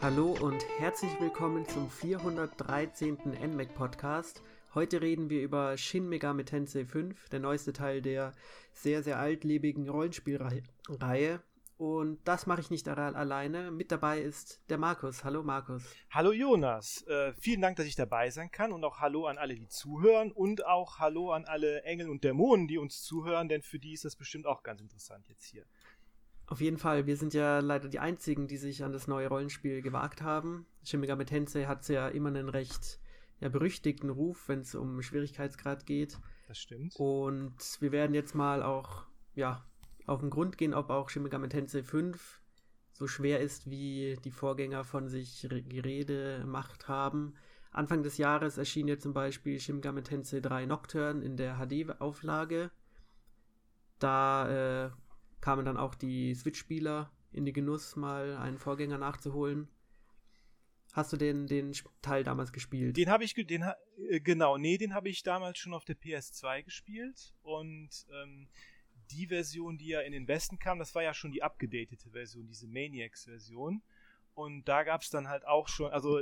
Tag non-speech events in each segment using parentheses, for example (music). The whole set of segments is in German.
Hallo und herzlich willkommen zum 413. NMAC Podcast. Heute reden wir über Shin Megami Tensei 5, der neueste Teil der sehr, sehr altlebigen Rollenspielreihe. Und das mache ich nicht alleine. Mit dabei ist der Markus. Hallo Markus. Hallo Jonas. Äh, vielen Dank, dass ich dabei sein kann. Und auch Hallo an alle, die zuhören. Und auch Hallo an alle Engel und Dämonen, die uns zuhören. Denn für die ist das bestimmt auch ganz interessant jetzt hier. Auf jeden Fall. Wir sind ja leider die Einzigen, die sich an das neue Rollenspiel gewagt haben. Shin Megami Tensei hat ja immer einen recht ja, berüchtigten Ruf, wenn es um Schwierigkeitsgrad geht. Das stimmt. Und wir werden jetzt mal auch ja, auf den Grund gehen, ob auch Shin Megami Tensei 5 so schwer ist, wie die Vorgänger von sich Gerede gemacht haben. Anfang des Jahres erschien ja zum Beispiel Shin Megami Tensei 3 Nocturne in der HD-Auflage. Da äh, kamen dann auch die Switch-Spieler in die Genuss, mal einen Vorgänger nachzuholen. Hast du den, den Teil damals gespielt? Den habe ich, den, äh, genau, nee, den habe ich damals schon auf der PS2 gespielt und ähm, die Version, die ja in den Westen kam, das war ja schon die abgedatete Version, diese Maniacs-Version. Und da gab es dann halt auch schon, also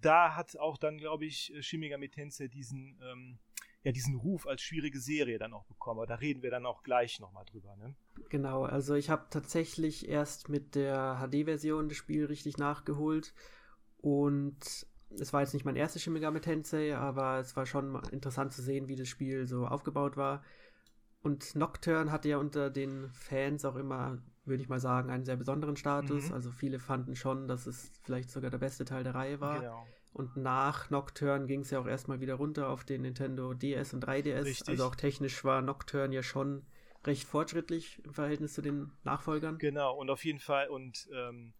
da hat auch dann, glaube ich, Shin Megami Tensei diesen, ähm, ja, diesen Ruf als schwierige Serie dann auch bekommen. Aber da reden wir dann auch gleich nochmal drüber, ne? Genau, also ich habe tatsächlich erst mit der HD-Version das Spiel richtig nachgeholt und es war jetzt nicht mein erstes Shin Megami Tensei, aber es war schon interessant zu sehen, wie das Spiel so aufgebaut war. Und Nocturne hatte ja unter den Fans auch immer, würde ich mal sagen, einen sehr besonderen Status. Mhm. Also viele fanden schon, dass es vielleicht sogar der beste Teil der Reihe war. Genau. Und nach Nocturne ging es ja auch erstmal wieder runter auf den Nintendo DS und 3DS. Richtig. Also auch technisch war Nocturne ja schon recht fortschrittlich im Verhältnis zu den Nachfolgern. Genau, und auf jeden Fall, und ähm,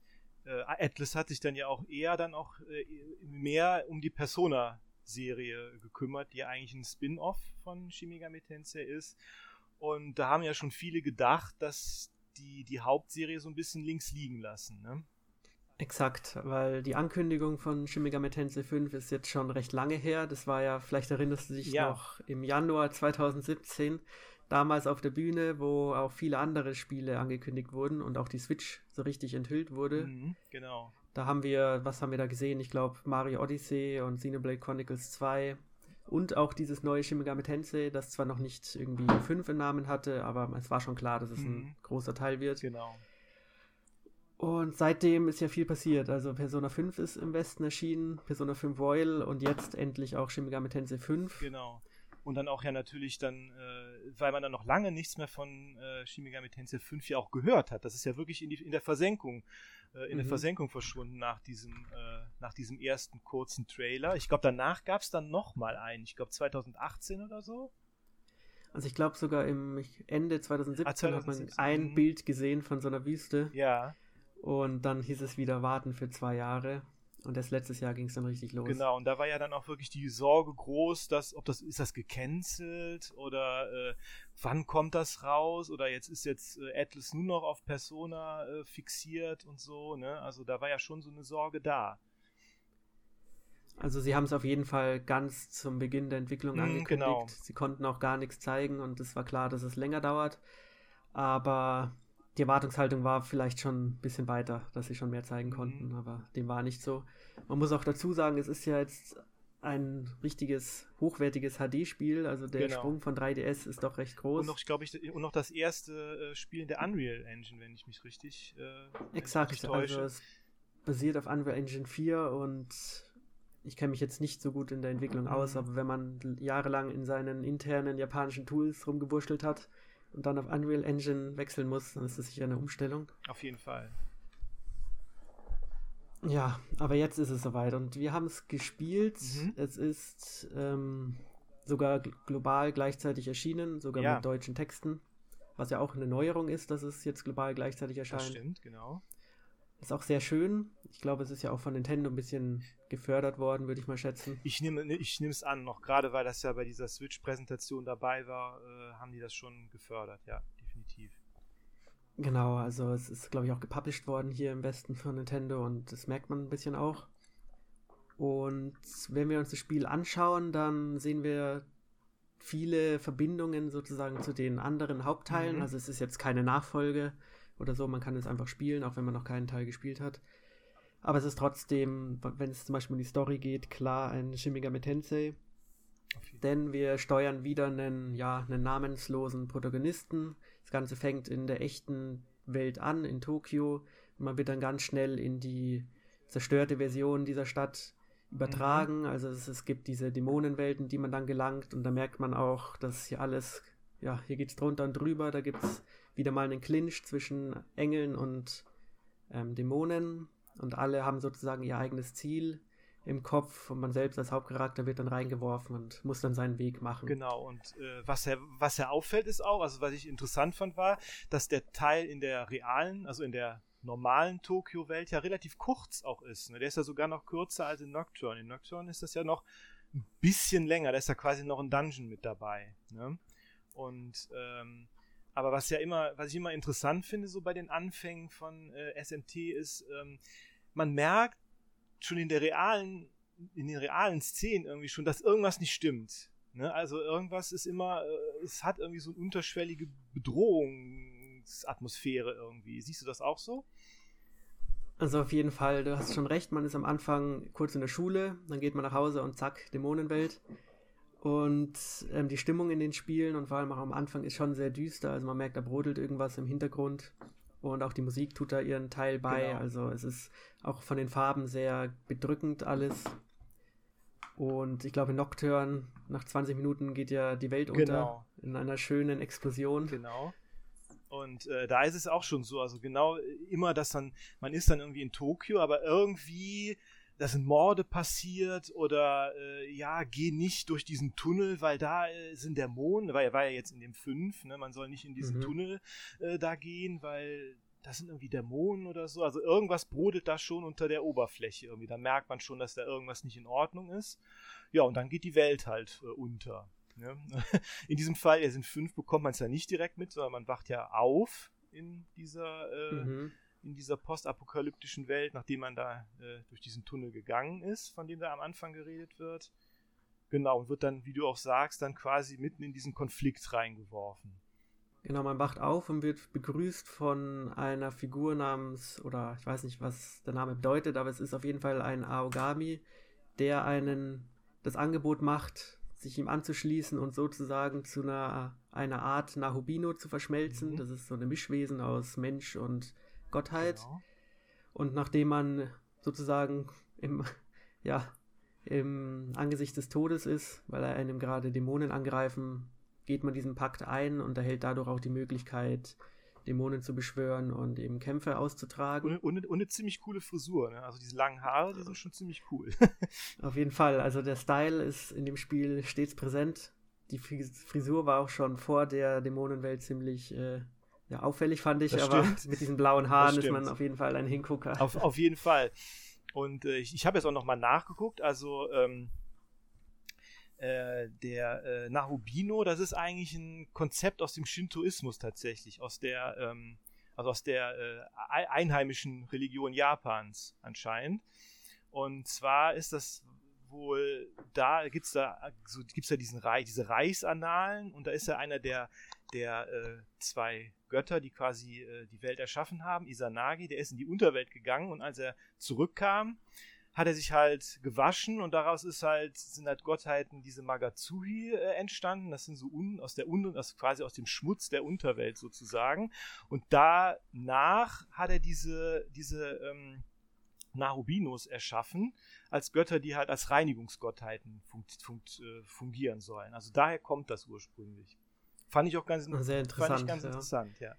äh, Atlas hat sich dann ja auch eher dann auch äh, mehr um die Persona-Serie gekümmert, die ja eigentlich ein Spin-off von Shimigami Tensei ist. Und da haben ja schon viele gedacht, dass die die Hauptserie so ein bisschen links liegen lassen. Ne? Exakt, weil die Ankündigung von Shin Megami Tensei 5 ist jetzt schon recht lange her. Das war ja, vielleicht erinnerst du dich ja. noch, im Januar 2017, damals auf der Bühne, wo auch viele andere Spiele angekündigt wurden und auch die Switch so richtig enthüllt wurde. Mhm, genau. Da haben wir, was haben wir da gesehen? Ich glaube Mario Odyssey und Xenoblade Chronicles 2 und auch dieses neue Shin Megami Tensei, das zwar noch nicht irgendwie fünf in Namen hatte, aber es war schon klar, dass es mhm. ein großer Teil wird. Genau. Und seitdem ist ja viel passiert. Also Persona 5 ist im Westen erschienen, Persona 5 Royal und jetzt endlich auch Shin Megami Tensei 5. Genau. Und dann auch ja natürlich dann, äh, weil man dann noch lange nichts mehr von äh, Shin Megami Tensei 5 ja auch gehört hat. Das ist ja wirklich in, die, in der Versenkung, äh, in mhm. der Versenkung verschwunden nach diesem, äh, nach diesem ersten kurzen Trailer. Ich glaube, danach gab es dann noch mal einen. Ich glaube 2018 oder so. Also ich glaube sogar im Ende 2017, ah, 2017 hat man ein mhm. Bild gesehen von so einer Wüste. Ja. Und dann hieß es wieder warten für zwei Jahre. Und erst letztes Jahr ging es dann richtig los. Genau, und da war ja dann auch wirklich die Sorge groß, dass, ob das, ist das gecancelt oder äh, wann kommt das raus? Oder jetzt ist jetzt äh, Atlas nur noch auf Persona äh, fixiert und so, ne? Also da war ja schon so eine Sorge da. Also sie haben es auf jeden Fall ganz zum Beginn der Entwicklung mm, angekündigt. Genau. Sie konnten auch gar nichts zeigen und es war klar, dass es länger dauert. Aber die Erwartungshaltung war vielleicht schon ein bisschen weiter, dass sie schon mehr zeigen mhm. konnten, mhm. aber dem war nicht so. Man muss auch dazu sagen, es ist ja jetzt ein richtiges, hochwertiges HD-Spiel, also der genau. Sprung von 3DS ist doch recht groß. Und noch, glaube ich, und noch das erste äh, Spiel in der Unreal Engine, wenn ich mich richtig äh, Exakt, ich also es basiert auf Unreal Engine 4 und ich kenne mich jetzt nicht so gut in der Entwicklung mhm. aus, aber wenn man jahrelang in seinen internen japanischen Tools rumgewurschtelt hat, und dann auf Unreal Engine wechseln muss, dann ist das sicher eine Umstellung. Auf jeden Fall. Ja, aber jetzt ist es soweit und wir haben es gespielt. Mhm. Es ist ähm, sogar global gleichzeitig erschienen, sogar ja. mit deutschen Texten, was ja auch eine Neuerung ist, dass es jetzt global gleichzeitig erscheint. Das stimmt, genau. Ist auch sehr schön. Ich glaube, es ist ja auch von Nintendo ein bisschen gefördert worden, würde ich mal schätzen. Ich nehme ich es an, noch gerade weil das ja bei dieser Switch-Präsentation dabei war, äh, haben die das schon gefördert, ja, definitiv. Genau, also es ist, glaube ich, auch gepublished worden hier im Westen von Nintendo und das merkt man ein bisschen auch. Und wenn wir uns das Spiel anschauen, dann sehen wir viele Verbindungen sozusagen zu den anderen Hauptteilen. Mhm. Also es ist jetzt keine Nachfolge oder so. Man kann es einfach spielen, auch wenn man noch keinen Teil gespielt hat. Aber es ist trotzdem, wenn es zum Beispiel um die Story geht, klar ein Shin Megami Tensei. Denn wir steuern wieder einen, ja, einen namenslosen Protagonisten. Das Ganze fängt in der echten Welt an, in Tokio. Man wird dann ganz schnell in die zerstörte Version dieser Stadt übertragen. Mhm. Also es, es, gibt diese Dämonenwelten, die man dann gelangt und da merkt man auch, dass hier alles, ja, hier es drunter und drüber. Da gibt es wieder mal einen Clinch zwischen Engeln und ähm, Dämonen und alle haben sozusagen ihr eigenes Ziel im Kopf und man selbst als Hauptcharakter wird dann reingeworfen und muss dann seinen Weg machen. Genau, und äh, was, er, was er auffällt ist auch, also was ich interessant fand, war, dass der Teil in der realen, also in der normalen Tokio-Welt ja relativ kurz auch ist. Ne? Der ist ja sogar noch kürzer als in Nocturne. In Nocturne ist das ja noch ein bisschen länger, da ist ja quasi noch ein Dungeon mit dabei. Ne? Und ähm, aber was ja immer, was ich immer interessant finde, so bei den Anfängen von äh, SMT, ist, ähm, man merkt schon in der realen, in den realen Szenen irgendwie schon, dass irgendwas nicht stimmt. Ne? Also irgendwas ist immer, äh, es hat irgendwie so eine unterschwellige Bedrohungsatmosphäre irgendwie. Siehst du das auch so? Also auf jeden Fall, du hast schon recht, man ist am Anfang kurz in der Schule, dann geht man nach Hause und zack, Dämonenwelt. Und ähm, die Stimmung in den Spielen und vor allem auch am Anfang ist schon sehr düster. Also man merkt, da brodelt irgendwas im Hintergrund. Und auch die Musik tut da ihren Teil bei. Genau. Also es ist auch von den Farben sehr bedrückend alles. Und ich glaube, in Nocturne, nach 20 Minuten geht ja die Welt unter genau. in einer schönen Explosion. Genau. Und äh, da ist es auch schon so, also genau immer, dass dann, man ist dann irgendwie in Tokio, aber irgendwie da sind Morde passiert oder äh, ja, geh nicht durch diesen Tunnel, weil da äh, sind Dämonen, weil er war ja jetzt in dem 5, ne, man soll nicht in diesen mhm. Tunnel äh, da gehen, weil das sind irgendwie Dämonen oder so. Also irgendwas brodelt da schon unter der Oberfläche irgendwie. Da merkt man schon, dass da irgendwas nicht in Ordnung ist. Ja, und dann geht die Welt halt äh, unter. Ne? (laughs) In diesem Fall, er sind fünf, bekommt man es ja nicht direkt mit, sondern man wacht ja auf in dieser äh, mhm in dieser postapokalyptischen Welt, nachdem man da äh, durch diesen Tunnel gegangen ist, von dem da am Anfang geredet wird. Genau, und wird dann, wie du auch sagst, dann quasi mitten in diesen Konflikt reingeworfen. Genau, man wacht auf und wird begrüßt von einer Figur namens, oder ich weiß nicht, was der Name bedeutet, aber es ist auf jeden Fall ein Aogami, der einen das Angebot macht, sich ihm anzuschließen und sozusagen zu einer, einer Art Nahubino zu verschmelzen. Mhm. Das ist so eine Mischwesen aus Mensch und Gottheit. Genau. Und nachdem man sozusagen im, (laughs) ja, im Angesicht des Todes ist, weil er einem gerade Dämonen angreifen, geht man diesen Pakt ein und erhält dadurch auch die Möglichkeit, Dämonen zu beschwören und eben Kämpfe auszutragen. Und, und, und eine ziemlich coole Frisur, ne? Also diese langen Haare, die sind schon ziemlich cool. (laughs) Auf jeden Fall. Also der Style ist in dem Spiel stets präsent. Die Frisur war auch schon vor der Dämonenwelt ziemlich äh, ja, auffällig fand ich, das aber stimmt. (laughs) mit diesen blauen Haaren ist man auf jeden Fall ein Hingucker. Auf, auf jeden Fall. Und äh, ich, ich habe jetzt auch nochmal nachgeguckt, also ähm, äh, der äh, Nahubino, das ist eigentlich ein Konzept aus dem Shintoismus tatsächlich, aus der, ähm, also aus der äh, einheimischen Religion Japans anscheinend. Und zwar ist das wohl, da gibt es da, so gibt's da diesen Reich, diese Reichsannalen und da ist ja einer der, der äh, zwei Götter, die quasi äh, die Welt erschaffen haben, Isanagi, der ist in die Unterwelt gegangen und als er zurückkam, hat er sich halt gewaschen und daraus ist halt, sind halt Gottheiten, diese Magazuhi äh, entstanden. Das sind so un, aus der Un, aus, quasi aus dem Schmutz der Unterwelt sozusagen. Und danach hat er diese, diese ähm, Narubinos erschaffen, als Götter, die halt als Reinigungsgottheiten funkt, funkt, äh, fungieren sollen. Also daher kommt das ursprünglich. Fand ich auch ganz, Sehr interessant, ganz ja. interessant, ja.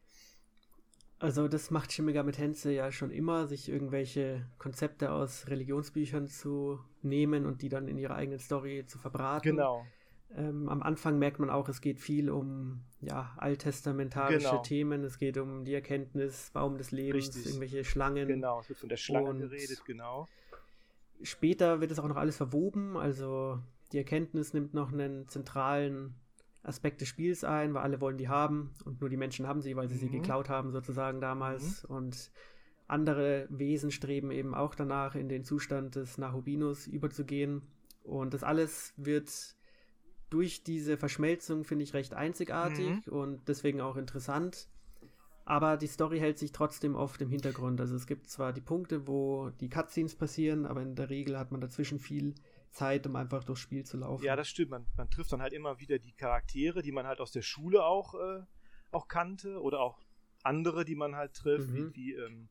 Also das macht Shin Megami Tensei ja schon immer, sich irgendwelche Konzepte aus Religionsbüchern zu nehmen und die dann in ihrer eigenen Story zu verbraten. Genau. Ähm, am Anfang merkt man auch, es geht viel um ja, alttestamentarische genau. Themen, es geht um die Erkenntnis, Baum des Lebens, Richtig. irgendwelche Schlangen. Genau, es wird von der Schlange geredet, genau. Später wird es auch noch alles verwoben, also die Erkenntnis nimmt noch einen zentralen Aspekt des Spiels ein, weil alle wollen die haben und nur die Menschen haben sie, weil sie mhm. sie geklaut haben sozusagen damals mhm. und andere Wesen streben eben auch danach in den Zustand des Nahubinus überzugehen und das alles wird durch diese Verschmelzung, finde ich, recht einzigartig mhm. und deswegen auch interessant. Aber die Story hält sich trotzdem oft im Hintergrund. Also es gibt zwar die Punkte, wo die Cutscenes passieren, aber in der Regel hat man dazwischen viel Zeit, um einfach durchs Spiel zu laufen. Ja, das stimmt. Man, man trifft dann halt immer wieder die Charaktere, die man halt aus der Schule auch, äh, auch kannte oder auch andere, die man halt trifft, mhm. wie, wie, ähm,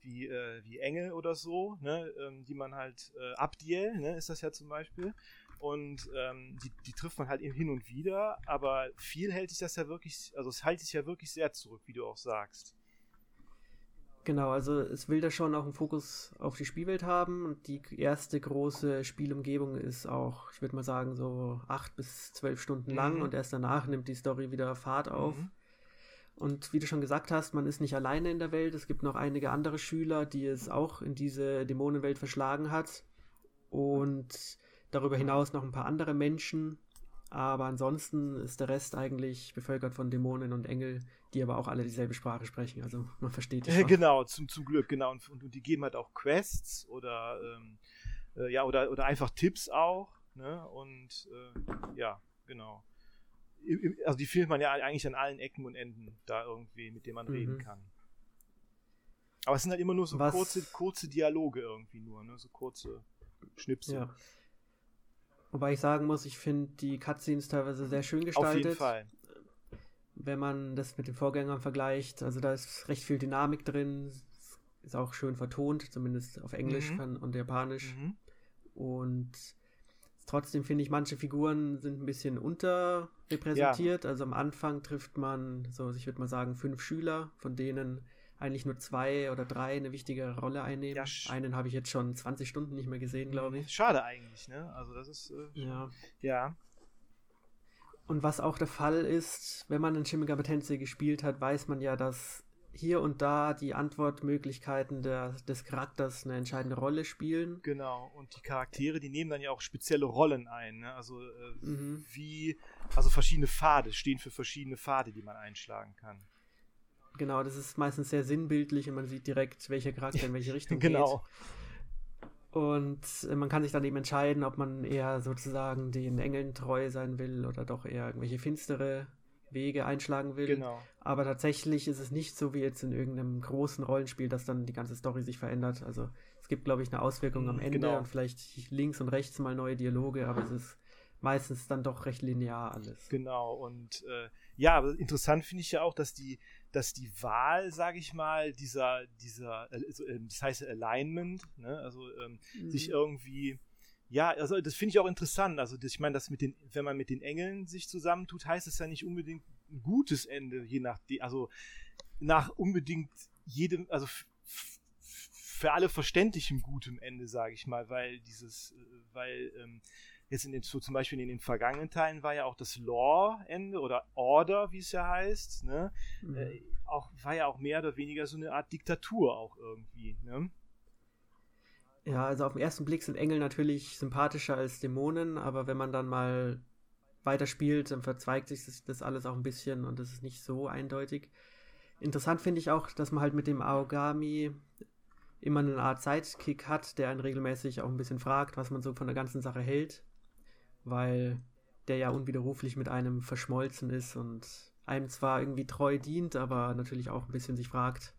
wie, äh, wie Engel oder so, ne, ähm, die man halt, äh, Abdiel, ne, ist das ja zum Beispiel. Und ähm, die, die trifft man halt eben hin und wieder, aber viel hält sich das ja wirklich, also es hält sich ja wirklich sehr zurück, wie du auch sagst. Genau, also es will da schon auch einen Fokus auf die Spielwelt haben und die erste große Spielumgebung ist auch, ich würde mal sagen, so acht bis zwölf Stunden mhm. lang und erst danach nimmt die Story wieder Fahrt auf. Mhm. Und wie du schon gesagt hast, man ist nicht alleine in der Welt. Es gibt noch einige andere Schüler, die es auch in diese Dämonenwelt verschlagen hat. Und darüber hinaus noch ein paar andere Menschen. Aber ansonsten ist der Rest eigentlich bevölkert von Dämonen und Engel, die aber auch alle dieselbe Sprache sprechen. Also man versteht es. (laughs) Genau, zum, zum Glück, genau. Und, und, die geben halt auch Quests oder ähm, äh, ja, oder, oder einfach Tipps auch. Ne? Und äh, ja, genau. Also die findet man ja eigentlich an allen Ecken und Enden da irgendwie, mit denen man mhm. reden kann. Aber es sind halt immer nur so kurze, kurze Dialoge irgendwie nur, ne? So kurze Schnipsel. Ja. Wobei ich sagen muss, ich finde die Cutscenes teilweise sehr schön gestaltet. Auf jeden Fall. Wenn man das mit den Vorgängern vergleicht, also da ist recht viel Dynamik drin, ist auch schön vertont, zumindest auf Englisch mhm. und Japanisch. Mhm. Und trotzdem finde ich, manche Figuren sind ein bisschen unterrepräsentiert. Ja. Also am Anfang trifft man, so ich würde mal sagen, fünf Schüler, von denen eigentlich nur zwei oder drei eine wichtige Rolle einnehmen. Ja, Einen habe ich jetzt schon 20 Stunden nicht mehr gesehen, glaube ich. Schade eigentlich, ne? Also das ist äh, ja. ja. Und was auch der Fall ist, wenn man in Shin Megami Tensei gespielt hat, weiß man ja, dass hier und da die Antwortmöglichkeiten der, des Charakters eine entscheidende Rolle spielen. Genau, und die Charaktere, die nehmen dann ja auch spezielle Rollen ein. Ne? Also äh, mhm. wie, also verschiedene Pfade stehen für verschiedene Pfade, die man einschlagen kann. Genau, das ist meistens sehr sinnbildlich und man sieht direkt, welcher Charakter in welche (laughs) Richtung genau. geht. Und äh, man kann sich dann eben entscheiden, ob man eher sozusagen den Engeln treu sein will oder doch eher irgendwelche finstere Wege einschlagen will. Genau. Aber tatsächlich ist es nicht so wie jetzt in irgendeinem großen Rollenspiel, dass dann die ganze Story sich verändert. Also es gibt, glaube ich, eine Auswirkung am Ende genau. und vielleicht links und rechts mal neue Dialoge, aber es ist meistens dann doch recht linear alles. Genau, und äh, ja, aber interessant finde ich ja auch, dass die, dass die Wahl, sage ich mal, dieser, dieser, also, das heißt Alignment, ne, also ähm, mhm. sich irgendwie, ja, also das finde ich auch interessant. Also das, ich meine, dass mit den, wenn man mit den Engeln sich zusammentut, heißt es ja nicht unbedingt ein gutes Ende, je nach, also nach unbedingt jedem, also für alle verständlich ein gutem Ende, sage ich mal, weil dieses, weil ähm, jetzt in den, so zum Beispiel in den vergangenen Teilen war ja auch das Law-Ende oder Order, wie es ja heißt, ne? Mhm. Äh, auch, war ja auch mehr oder weniger so eine Art Diktatur auch irgendwie, ne? Ja, also auf den ersten Blick sind Engel natürlich sympathischer als Dämonen, aber wenn man dann mal weiterspielt, dann verzweigt sich das, das alles auch ein bisschen und das ist nicht so eindeutig. Interessant finde ich auch, dass man halt mit dem Aogami immer eine Art Sidekick hat, der einen regelmäßig auch ein bisschen fragt, was man so von der ganzen Sache hält weil der ja unwiderruflich mit einem verschmolzen ist und einem zwar irgendwie treu dient, aber natürlich auch ein bisschen sich fragt,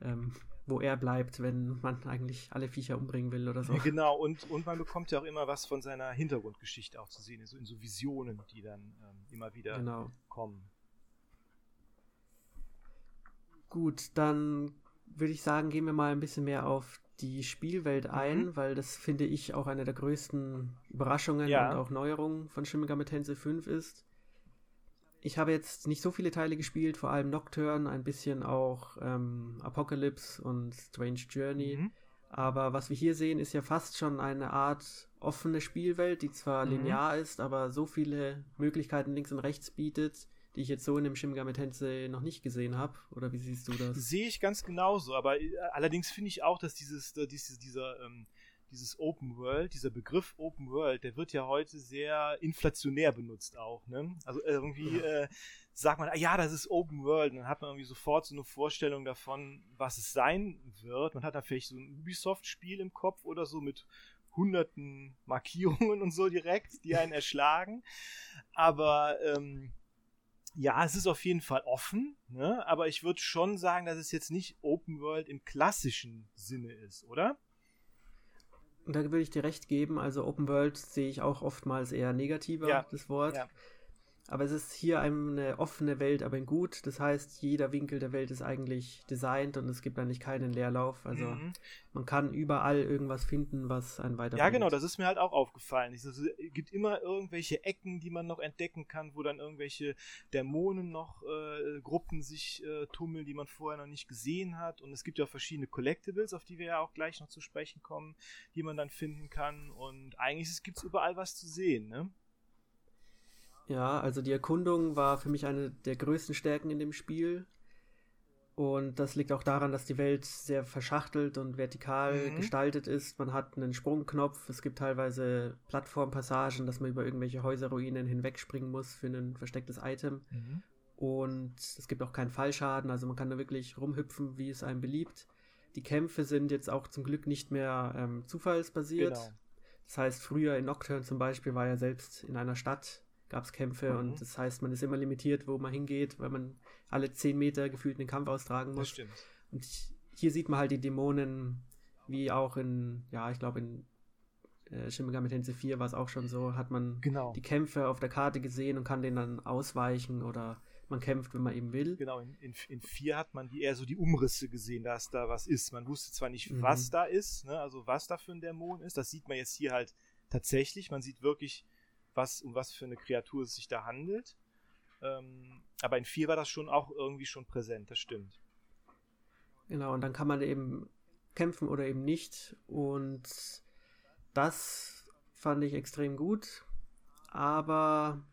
ähm, wo er bleibt, wenn man eigentlich alle Viecher umbringen will oder so. Ja, genau, und, und man bekommt ja auch immer was von seiner Hintergrundgeschichte auch zu sehen, so in so Visionen, die dann ähm, immer wieder genau. kommen. Gut, dann würde ich sagen, gehen wir mal ein bisschen mehr auf die Spielwelt mhm. ein, mhm. weil das finde ich auch eine der größten Überraschungen ja. und auch Neuerungen von Shin Megami Tensei 5 ist. Ich habe jetzt nicht so viele Teile gespielt, vor allem Nocturne, ein bisschen auch ähm, Apocalypse und Strange Journey. Mhm. Aber was wir hier sehen, ist ja fast schon eine Art offene Spielwelt, die zwar mhm. linear ist, aber so viele Möglichkeiten links und rechts bietet, die ich jetzt so in dem Shin Megami Tensei noch nicht gesehen habe. Oder wie siehst du das? Sehe ich ganz genauso, aber äh, allerdings finde ich auch, dass dieses, äh, dieses dieser, ähm, dieses Open World, dieser Begriff Open World, der wird ja heute sehr inflationär benutzt auch. Ne? Also irgendwie äh, sagt man, ah, ja, das ist Open World, und dann hat man irgendwie sofort so eine Vorstellung davon, was es sein wird. Man hat da vielleicht so ein Ubisoft-Spiel im Kopf oder so mit hunderten Markierungen und so direkt, die einen (laughs) erschlagen. Aber ähm, Ja, es ist auf jeden Fall offen, ne? aber ich würde schon sagen, dass es jetzt nicht Open World im klassischen Sinne ist, oder? Da würde ich dir recht geben. Also Open World sehe ich auch oftmals eher negativer, ja. das Wort. Ja. Aber es ist hier eine offene Welt, aber in gut. Das heißt, jeder Winkel der Welt ist eigentlich designt und es gibt eigentlich keinen Leerlauf. Also mhm. man kann überall irgendwas finden, was einen weiterbringt. Ja, genau, das ist mir halt auch aufgefallen. Es gibt immer irgendwelche Ecken, die man noch entdecken kann, wo dann irgendwelche Dämonen noch äh, Gruppen sich äh, tummeln, die man vorher noch nicht gesehen hat. Und es gibt ja auch verschiedene Collectibles, auf die wir ja auch gleich noch zu sprechen kommen, die man dann finden kann. Und eigentlich gibt es überall was zu sehen, ne? Ja, also die Erkundung war für mich eine der größten Stärken in dem Spiel. Und das liegt auch daran, dass die Welt sehr verschachtelt und vertikal mhm. gestaltet ist. Man hat einen Sprungknopf, es gibt teilweise Plattformpassagen, dass man über irgendwelche Häuserruinen hinwegspringen muss für ein verstecktes Item. Mhm. Und es gibt auch keinen Fallschaden, also man kann da wirklich rumhüpfen, wie es einem beliebt. Die Kämpfe sind jetzt auch zum Glück nicht mehr ähm, zufallsbasiert. Genau. Das heißt, früher in Nocturne zum Beispiel war ja selbst in einer Stadt gab es Kämpfe mhm. und das heißt, man ist immer limitiert, wo man hingeht, weil man alle 10 Meter gefühlt einen Kampf austragen muss. Das stimmt. Und hier sieht man halt die Dämonen, wie auch in, ja, ich glaube in äh, Shin Megami Tensei 4 war es auch schon so, hat man genau. die Kämpfe auf der Karte gesehen und kann denen dann ausweichen oder man kämpft, wenn man eben will. Genau, in, in, in 4 hat man die, eher so die Umrisse gesehen, dass da was ist. Man wusste zwar nicht, mhm. was da ist, ne, also was da für ein Dämon ist, das sieht man jetzt hier halt tatsächlich. Man sieht wirklich was, um was für eine Kreatur es sich da handelt. Ähm, aber in 4 war das schon auch irgendwie schon präsent, das stimmt. Genau, und dann kann man eben kämpfen oder eben nicht. Und das fand ich extrem gut. Aber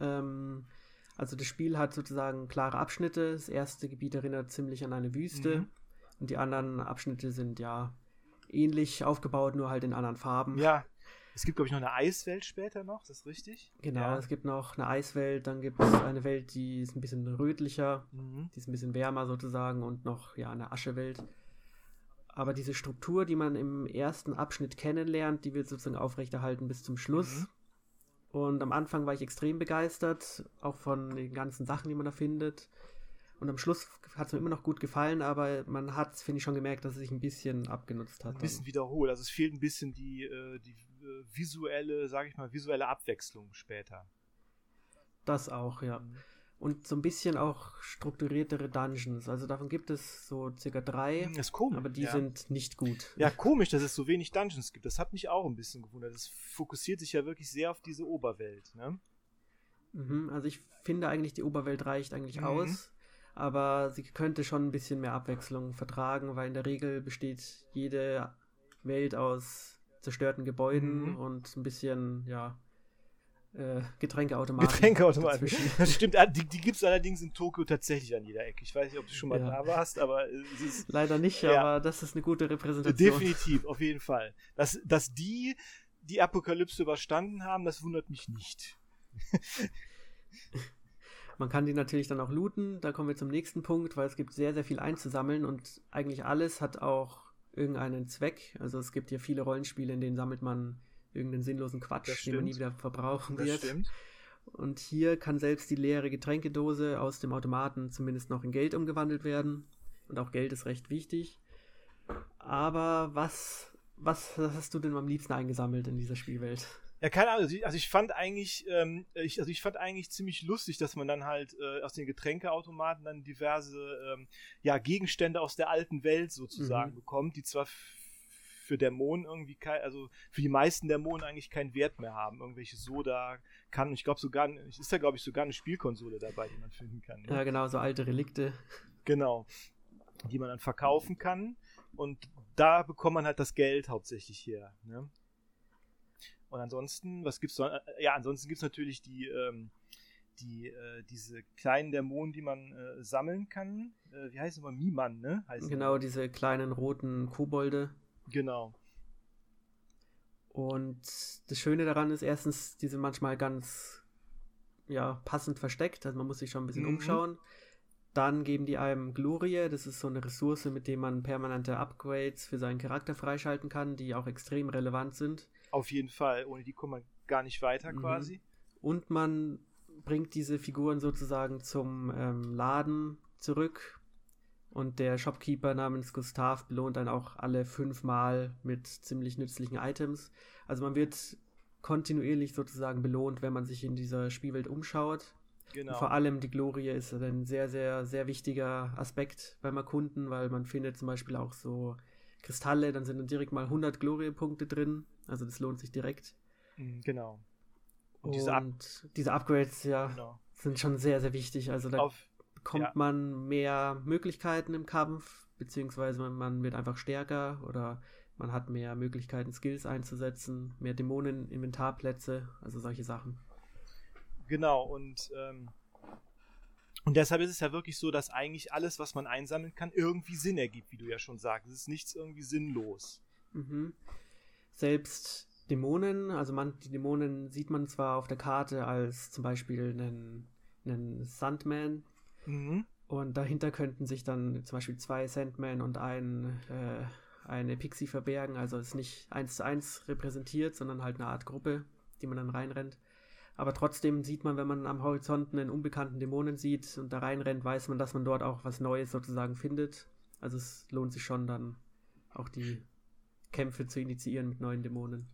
ähm, also das Spiel hat sozusagen klare Abschnitte. Das erste Gebiet erinnert ziemlich an eine Wüste. Mhm. Und die anderen Abschnitte sind ja ähnlich aufgebaut, nur halt in anderen Farben. Ja, es gibt, glaube ich, noch eine Eiswelt später noch, ist das richtig? Genau, ja. es gibt noch eine Eiswelt, dann gibt es eine Welt, die ist ein bisschen rötlicher, mhm. die ist ein bisschen wärmer sozusagen und noch ja eine Aschewelt. Aber diese Struktur, die man im ersten Abschnitt kennenlernt, die wird sozusagen aufrechterhalten bis zum Schluss. Mhm. Und am Anfang war ich extrem begeistert, auch von den ganzen Sachen, die man da findet. Und am Schluss hat es mir immer noch gut gefallen, aber man hat, finde ich, schon gemerkt, dass es sich ein bisschen abgenutzt hat. Ein bisschen wiederholt. Also es fehlt ein bisschen die, äh, die visuelle, sage ich mal, visuelle Abwechslung später. Das auch, ja. Mhm. Und so ein bisschen auch strukturiertere Dungeons. Also davon gibt es so circa drei. Das ist komisch. Aber die ja. sind nicht gut. Ja, komisch, dass es so wenig Dungeons gibt. Das hat mich auch ein bisschen gewundert. Das fokussiert sich ja wirklich sehr auf diese Oberwelt, ne? Mhm, also ich finde eigentlich, die Oberwelt reicht eigentlich mhm. aus. Aber sie könnte schon ein bisschen mehr Abwechslung vertragen, weil in der Regel besteht jede Welt aus zerstörten Gebäuden mhm. und ein bisschen, ja, äh, Getränkeautomaten. Getränkeautomaten. Das (laughs) stimmt, ah, die, die gibt es allerdings in Tokio tatsächlich an jeder Ecke. Ich weiß nicht, ob du schon mal ja. da warst, aber es ist. (laughs) Leider nicht, ja. aber das ist eine gute Repräsentation. Definitiv, auf jeden Fall. Dass, dass die die Apokalypse überstanden haben, das wundert mich nicht. (laughs) Man kann die natürlich dann auch looten, da kommen wir zum nächsten Punkt, weil es gibt sehr, sehr viel einzusammeln und eigentlich alles hat auch irgendeinen Zweck. Also es gibt ja viele Rollenspiele, in denen sammelt man irgendeinen sinnlosen Quatsch, den man nie wieder verbrauchen das wird. Stimmt. Und hier kann selbst die leere Getränkedose aus dem Automaten zumindest noch in Geld umgewandelt werden. Und auch Geld ist recht wichtig. Aber was, was hast du denn am liebsten eingesammelt in dieser Spielwelt? Ja, keine Ahnung. Also ich, also ich fand eigentlich, ähm, ich, also ich fand eigentlich ziemlich lustig, dass man dann halt äh, aus den Getränkeautomaten dann diverse ähm, ja, Gegenstände aus der alten Welt sozusagen mhm. bekommt, die zwar für Dämonen irgendwie kein, also für die meisten Dämonen eigentlich keinen Wert mehr haben. Irgendwelche Soda kann, ich glaube sogar, ist da glaube ich sogar eine Spielkonsole dabei, die man finden kann. Ne? Ja, genau, so alte Relikte. Genau. Die man dann verkaufen kann. Und da bekommt man halt das Geld hauptsächlich hier. Ne? Und ansonsten, was gibt's noch? Äh, ja, ansonsten gibt es natürlich die, ähm, die, äh, diese kleinen Dämonen, die man äh, sammeln kann. Äh, wie heißt es immer? Miman, ne? Heißt genau, die. diese kleinen roten Kobolde. Genau. Und das Schöne daran ist erstens, die sind manchmal ganz ja, passend versteckt, also man muss sich schon ein bisschen mhm. umschauen. Dann geben die einem Glorie, das ist so eine Ressource, mit der man permanente Upgrades für seinen Charakter freischalten kann, die auch extrem relevant sind. Auf jeden Fall. Ohne die kommt man gar nicht weiter mhm. quasi. Und man bringt diese Figuren sozusagen zum ähm, Laden zurück und der Shopkeeper namens Gustav belohnt dann auch alle fünfmal mit ziemlich nützlichen Items. Also man wird kontinuierlich sozusagen belohnt, wenn man sich in dieser Spielwelt umschaut. Genau. Und vor allem die Glorie ist ein sehr, sehr, sehr wichtiger Aspekt beim Erkunden, weil man findet zum Beispiel auch so Kristalle, dann sind dann direkt mal 100 Glorie-Punkte drin. Also das lohnt sich direkt. Mhm, genau. Und, diese, Up diese, Upgrades, ja, genau. sind schon sehr, sehr wichtig. Also da Auf, bekommt ja. man mehr Möglichkeiten im Kampf, beziehungsweise man, man wird einfach stärker oder man hat mehr Möglichkeiten, Skills einzusetzen, mehr Dämonen, Inventarplätze, also solche Sachen. Genau, und, ähm, und deshalb ist es ja wirklich so, dass eigentlich alles, was man einsammeln kann, irgendwie Sinn ergibt, wie du ja schon sagst. Es ist nichts irgendwie sinnlos. Mhm. Selbst Dämonen, also man, die Dämonen sieht man zwar auf der Karte als zum Beispiel einen, einen Sandman, mhm. und dahinter könnten sich dann zum Beispiel zwei Sandmen und ein äh, eine Pixie verbergen. Also ist nicht eins zu eins repräsentiert, sondern halt eine Art Gruppe, die man dann reinrennt. Aber trotzdem sieht man, wenn man am Horizont einen unbekannten Dämonen sieht und da reinrennt, weiß man, dass man dort auch was Neues sozusagen findet. Also es lohnt sich schon dann auch die Kämpfe zu initiieren mit neuen Dämonen.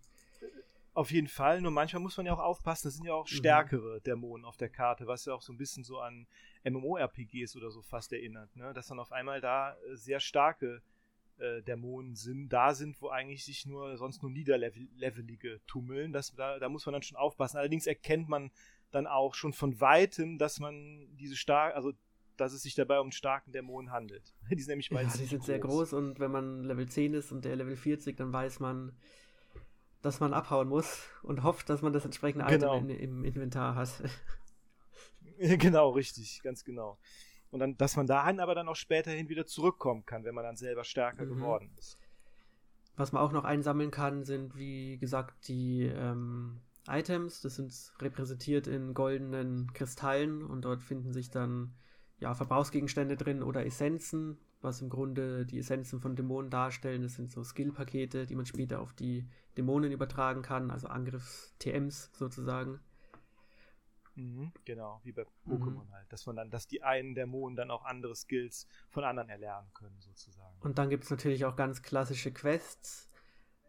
Auf jeden Fall, nur manchmal muss man ja auch aufpassen, das sind ja auch mhm. stärkere mhm. Dämonen auf der Karte, was ja auch so ein bisschen so an MMORPGs oder so fast erinnert, ne? dass dann auf einmal da äh, sehr starke äh, Dämonen sind, da sind, wo eigentlich sich nur sonst nur niederlevelige tummeln. Das, da, da muss man dann schon aufpassen. Allerdings erkennt man dann auch schon von weitem, dass man diese stark, also dass es sich dabei um einen starken Dämonen handelt. (laughs) Die sind nämlich ja, die sind groß. sehr groß und wenn man Level 10 ist und der Level 40, dann weiß man, dass man abhauen muss und hofft, dass man das entsprechende genau. Item in, im Inventar hat. (laughs) genau, richtig, ganz genau. Und dann, dass man dahin aber dann auch späterhin wieder zurückkommen kann, wenn man dann selber stärker mhm. geworden ist. Was man auch noch einsammeln kann, sind wie gesagt die ähm, Items. Das sind repräsentiert in goldenen Kristallen und dort finden sich dann ja, Verbrauchsgegenstände drin oder Essenzen, was im Grunde die Essenzen von Dämonen darstellen. Das sind so Skill-Pakete, die man später auf die Dämonen übertragen kann, also Angriffs-TMs sozusagen. Mhm, genau, wie bei Pokémon mhm. halt. Dass man dann, dass die einen Dämonen dann auch andere Skills von anderen erlernen können, sozusagen. Und dann gibt es natürlich auch ganz klassische Quests.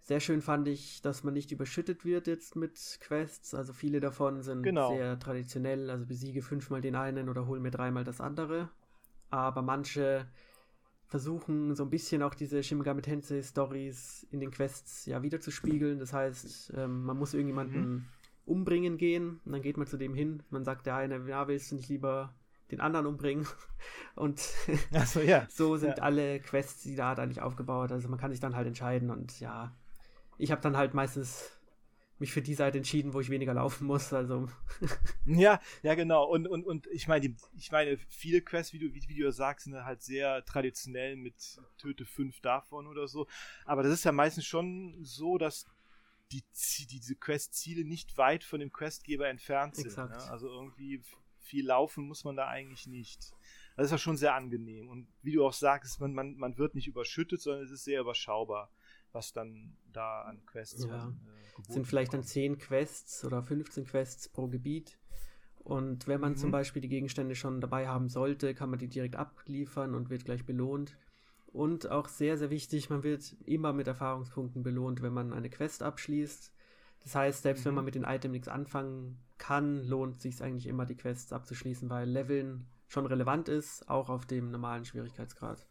Sehr schön fand ich, dass man nicht überschüttet wird jetzt mit Quests. Also viele davon sind genau. sehr traditionell, also besiege fünfmal den einen oder hol mir dreimal das andere. Aber manche versuchen so ein bisschen auch diese Shin Megami Tensei Stories in den Quests ja wiederzuspiegeln. Das heißt, ähm, man muss irgendjemanden mhm umbringen gehen. Und dann geht man zu dem hin. Man sagt der eine, ja, willst du nicht lieber den anderen umbringen? (laughs) Und so, ja. (laughs) so sind ja. alle Quests, die da hat eigentlich aufgebaut. Also man kann sich dann halt entscheiden. Und ja, ich habe dann halt meistens mich für die Seite entschieden, wo ich weniger laufen muss. Also. (laughs) ja, ja, genau. Und, und, und ich meine, ich meine, viele Quests, wie du, wie, wie du sagst, sind halt sehr traditionell mit töte fünf davon oder so. Aber das ist ja meistens schon so, dass die, die, diese Quest-Ziele nicht weit von dem Questgeber entfernt sind. Ne? Also irgendwie viel laufen muss man da eigentlich nicht. Das ist ja schon sehr angenehm. Und wie du auch sagst, man, man, man wird nicht überschüttet, sondern es ist sehr überschaubar, was dann da an Quests ja. äh, sind vielleicht dann 10 Quests oder 15 Quests pro Gebiet. Und wenn man mhm. zum Beispiel die Gegenstände schon dabei haben sollte, kann man die direkt abliefern und wird gleich belohnt. Und auch sehr, sehr wichtig, man wird immer mit Erfahrungspunkten belohnt, wenn man eine Quest abschließt. Das heißt, selbst mhm. wenn man mit den Items nichts anfangen kann, lohnt sich eigentlich immer, die Quests abzuschließen, weil Leveln schon relevant ist, auch auf dem normalen Schwierigkeitsgrad.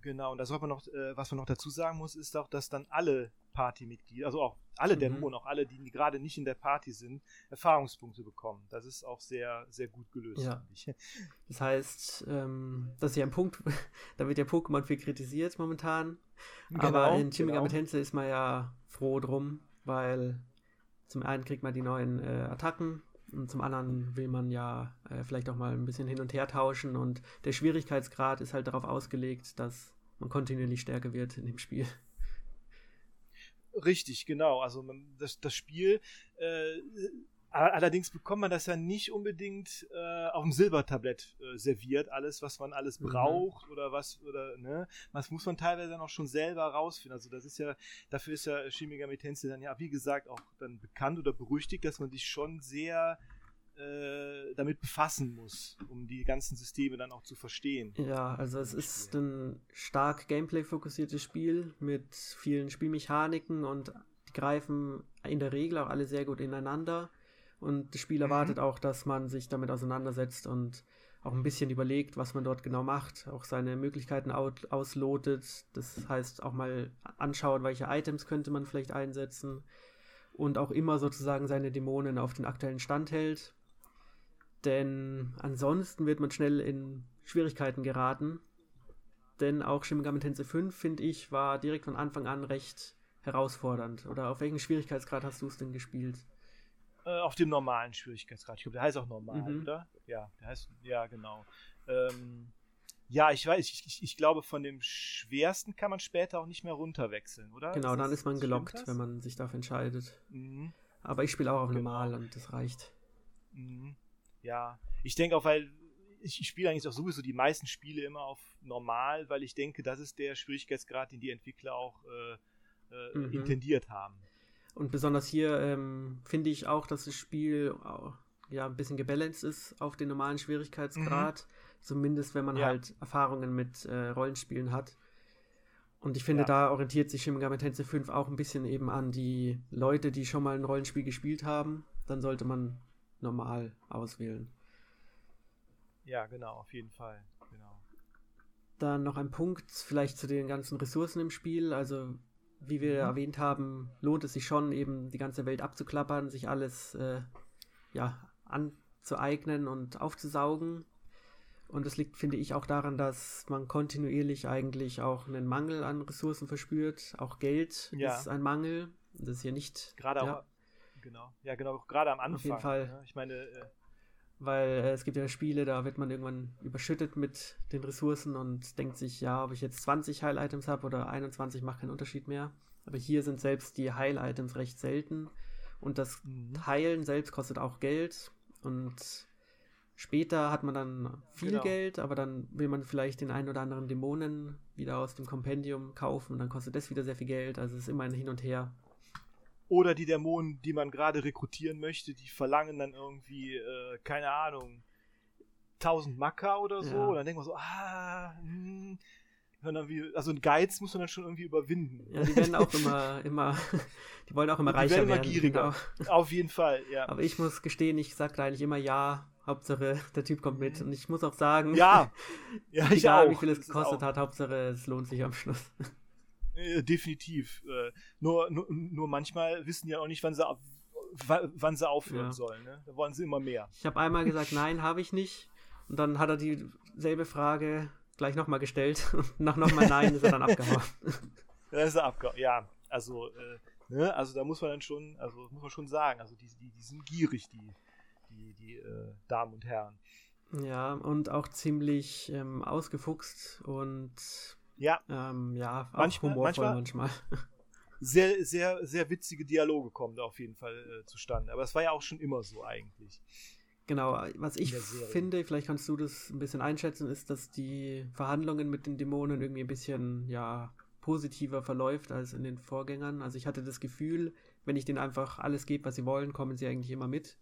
Genau, und das, was man noch, äh, was man noch dazu sagen muss, ist auch, dass dann alle Partymitglieder, also auch alle mhm. Dämonen, auch alle, die gerade nicht in der Party sind, Erfahrungspunkte bekommen. Das ist auch sehr, sehr gut gelöst, ja. Das heißt, ähm, das ist ja ein Punkt, (laughs) da wird ja Pokémon viel kritisiert momentan. Genau, aber in Megami genau. ist man ja froh drum, weil zum einen kriegt man die neuen äh, Attacken und zum anderen will man ja äh, vielleicht auch mal ein bisschen hin und her tauschen und der Schwierigkeitsgrad ist halt darauf ausgelegt, dass man kontinuierlich stärker wird in dem Spiel. Richtig, genau. Also das, das Spiel äh, Allerdings bekommt man das ja nicht unbedingt äh, auf dem Silbertablett äh, serviert, alles, was man alles mhm. braucht oder was, oder, ne? Das muss man teilweise dann auch schon selber rausfinden. Also das ist ja, dafür ist ja Shin Megami Tensei dann ja, wie gesagt, auch dann bekannt oder berüchtigt, dass man sich schon sehr äh, damit befassen muss, um die ganzen Systeme dann auch zu verstehen. Ja, also es ist ein stark Gameplay-fokussiertes Spiel mit vielen Spielmechaniken und die greifen in der Regel auch alle sehr gut ineinander. Und das Spiel mhm. erwartet auch, dass man sich damit auseinandersetzt und auch ein bisschen überlegt, was man dort genau macht, auch seine Möglichkeiten auslotet. Das heißt, auch mal anschauen, welche Items könnte man vielleicht einsetzen und auch immer sozusagen seine Dämonen auf den aktuellen Stand hält. Denn ansonsten wird man schnell in Schwierigkeiten geraten. Denn auch Shin Megami Tensei 5, finde ich, war direkt von Anfang an recht herausfordernd. Oder auf welchen Schwierigkeitsgrad hast du es denn gespielt? Äh, auf dem normalen Schwierigkeitsgrad. Ich glaube, der heißt auch normal, mhm. oder? Ja, der heißt, ja, genau. Ähm, ja, ich weiß, ich, ich, ich, glaube, von dem schwersten kann man später auch nicht mehr runterwechseln, oder? Genau, ist dann ist man gelockt, wenn man sich dafür entscheidet. Mhm. Aber ich spiele auch auf genau. normal und das reicht. Mhm. Ja, ich denke auch, weil ich, ich spiele eigentlich auch sowieso die meisten Spiele immer auf normal, weil ich denke, das ist der Schwierigkeitsgrad, den die Entwickler auch äh, äh, mhm. intendiert haben. Und besonders hier ähm, finde ich auch, dass das Spiel ja ein bisschen gebalanced ist auf den normalen Schwierigkeitsgrad. Mhm. Zumindest wenn man ja. halt Erfahrungen mit äh, Rollenspielen hat. Und ich finde, ja. da orientiert sich Shin Megami Tensei 5 auch ein bisschen eben an die Leute, die schon mal ein Rollenspiel gespielt haben. Dann sollte man normal auswählen. Ja, genau, auf jeden Fall. Genau. Dann noch ein Punkt vielleicht zu den ganzen Ressourcen im Spiel. Also, wie wir mhm. erwähnt haben, lohnt es sich schon, eben die ganze Welt abzuklappern, sich alles äh, ja, anzueignen und aufzusaugen. Und das liegt, finde ich, auch daran, dass man kontinuierlich eigentlich auch einen Mangel an Ressourcen verspürt. Auch Geld ja. ist ein Mangel. Das ist hier nicht. Gerade ja. auch Genau. Ja, genau, gerade am Anfang. Auf jeden Fall. Ne? Ich meine, äh, weil äh, es gibt ja Spiele, da wird man irgendwann überschüttet mit den Ressourcen und denkt sich, ja, ob ich jetzt 20 Heil-Items habe oder 21, macht keinen Unterschied mehr. Aber hier sind selbst die Heil-Items recht selten und das mhm. Heilen selbst kostet auch Geld und später hat man dann viel genau. Geld, aber dann will man vielleicht den einen oder anderen Dämonen wieder aus dem Kompendium kaufen und dann kostet das wieder sehr viel Geld. Also es ist immer ein Hin und Her. Oder die Dämonen, die man gerade rekrutieren möchte, die verlangen dann irgendwie, äh, keine Ahnung, 1000 Maka oder so. Ja. Und dann denkt man so, ah, hm. Wie, also ein Geiz muss man dann schon irgendwie überwinden. Ja, die werden auch immer, immer, (laughs) die wollen auch immer die reicher werden. Immer gieriger. Genau. Auf jeden Fall, ja. Aber ich muss gestehen, ich sage eigentlich immer ja. Hauptsache, der Typ kommt mit. Und ich muss auch sagen, ja, (laughs) ja ich egal auch. wie viel es gekostet hat, Hauptsache es lohnt sich am Schluss. Äh, definitiv. Äh, nur, nur, nur manchmal wissen die auch nicht, wann sie, wann sie aufhören ja. sollen. Ne? Da wollen sie immer mehr. Ich habe einmal gesagt, nein, habe ich nicht. Und dann hat er dieselbe Frage gleich nochmal gestellt. Und (laughs) nach nochmal Nein ist er dann abgehauen. (laughs) Da ist er abgehauen. Ja, also, äh, ne? also da muss man dann schon, also muss man schon sagen, also die, die, die sind gierig, die, die, die äh, Damen und Herren. Ja, und auch ziemlich ähm, ausgefuchst und ja. Ähm, ja, manchmal, manchmal, manchmal. Sehr, sehr, sehr witzige Dialoge kommen da auf jeden Fall äh, zustande. Aber es war ja auch schon immer so eigentlich. Genau, was ich finde, vielleicht kannst du das ein bisschen einschätzen, ist, dass die Verhandlungen mit den Dämonen irgendwie ein bisschen, ja, positiver verläuft als in den Vorgängern. Also ich hatte das Gefühl, wenn ich denen einfach alles gebe, was sie wollen, kommen sie eigentlich immer mit.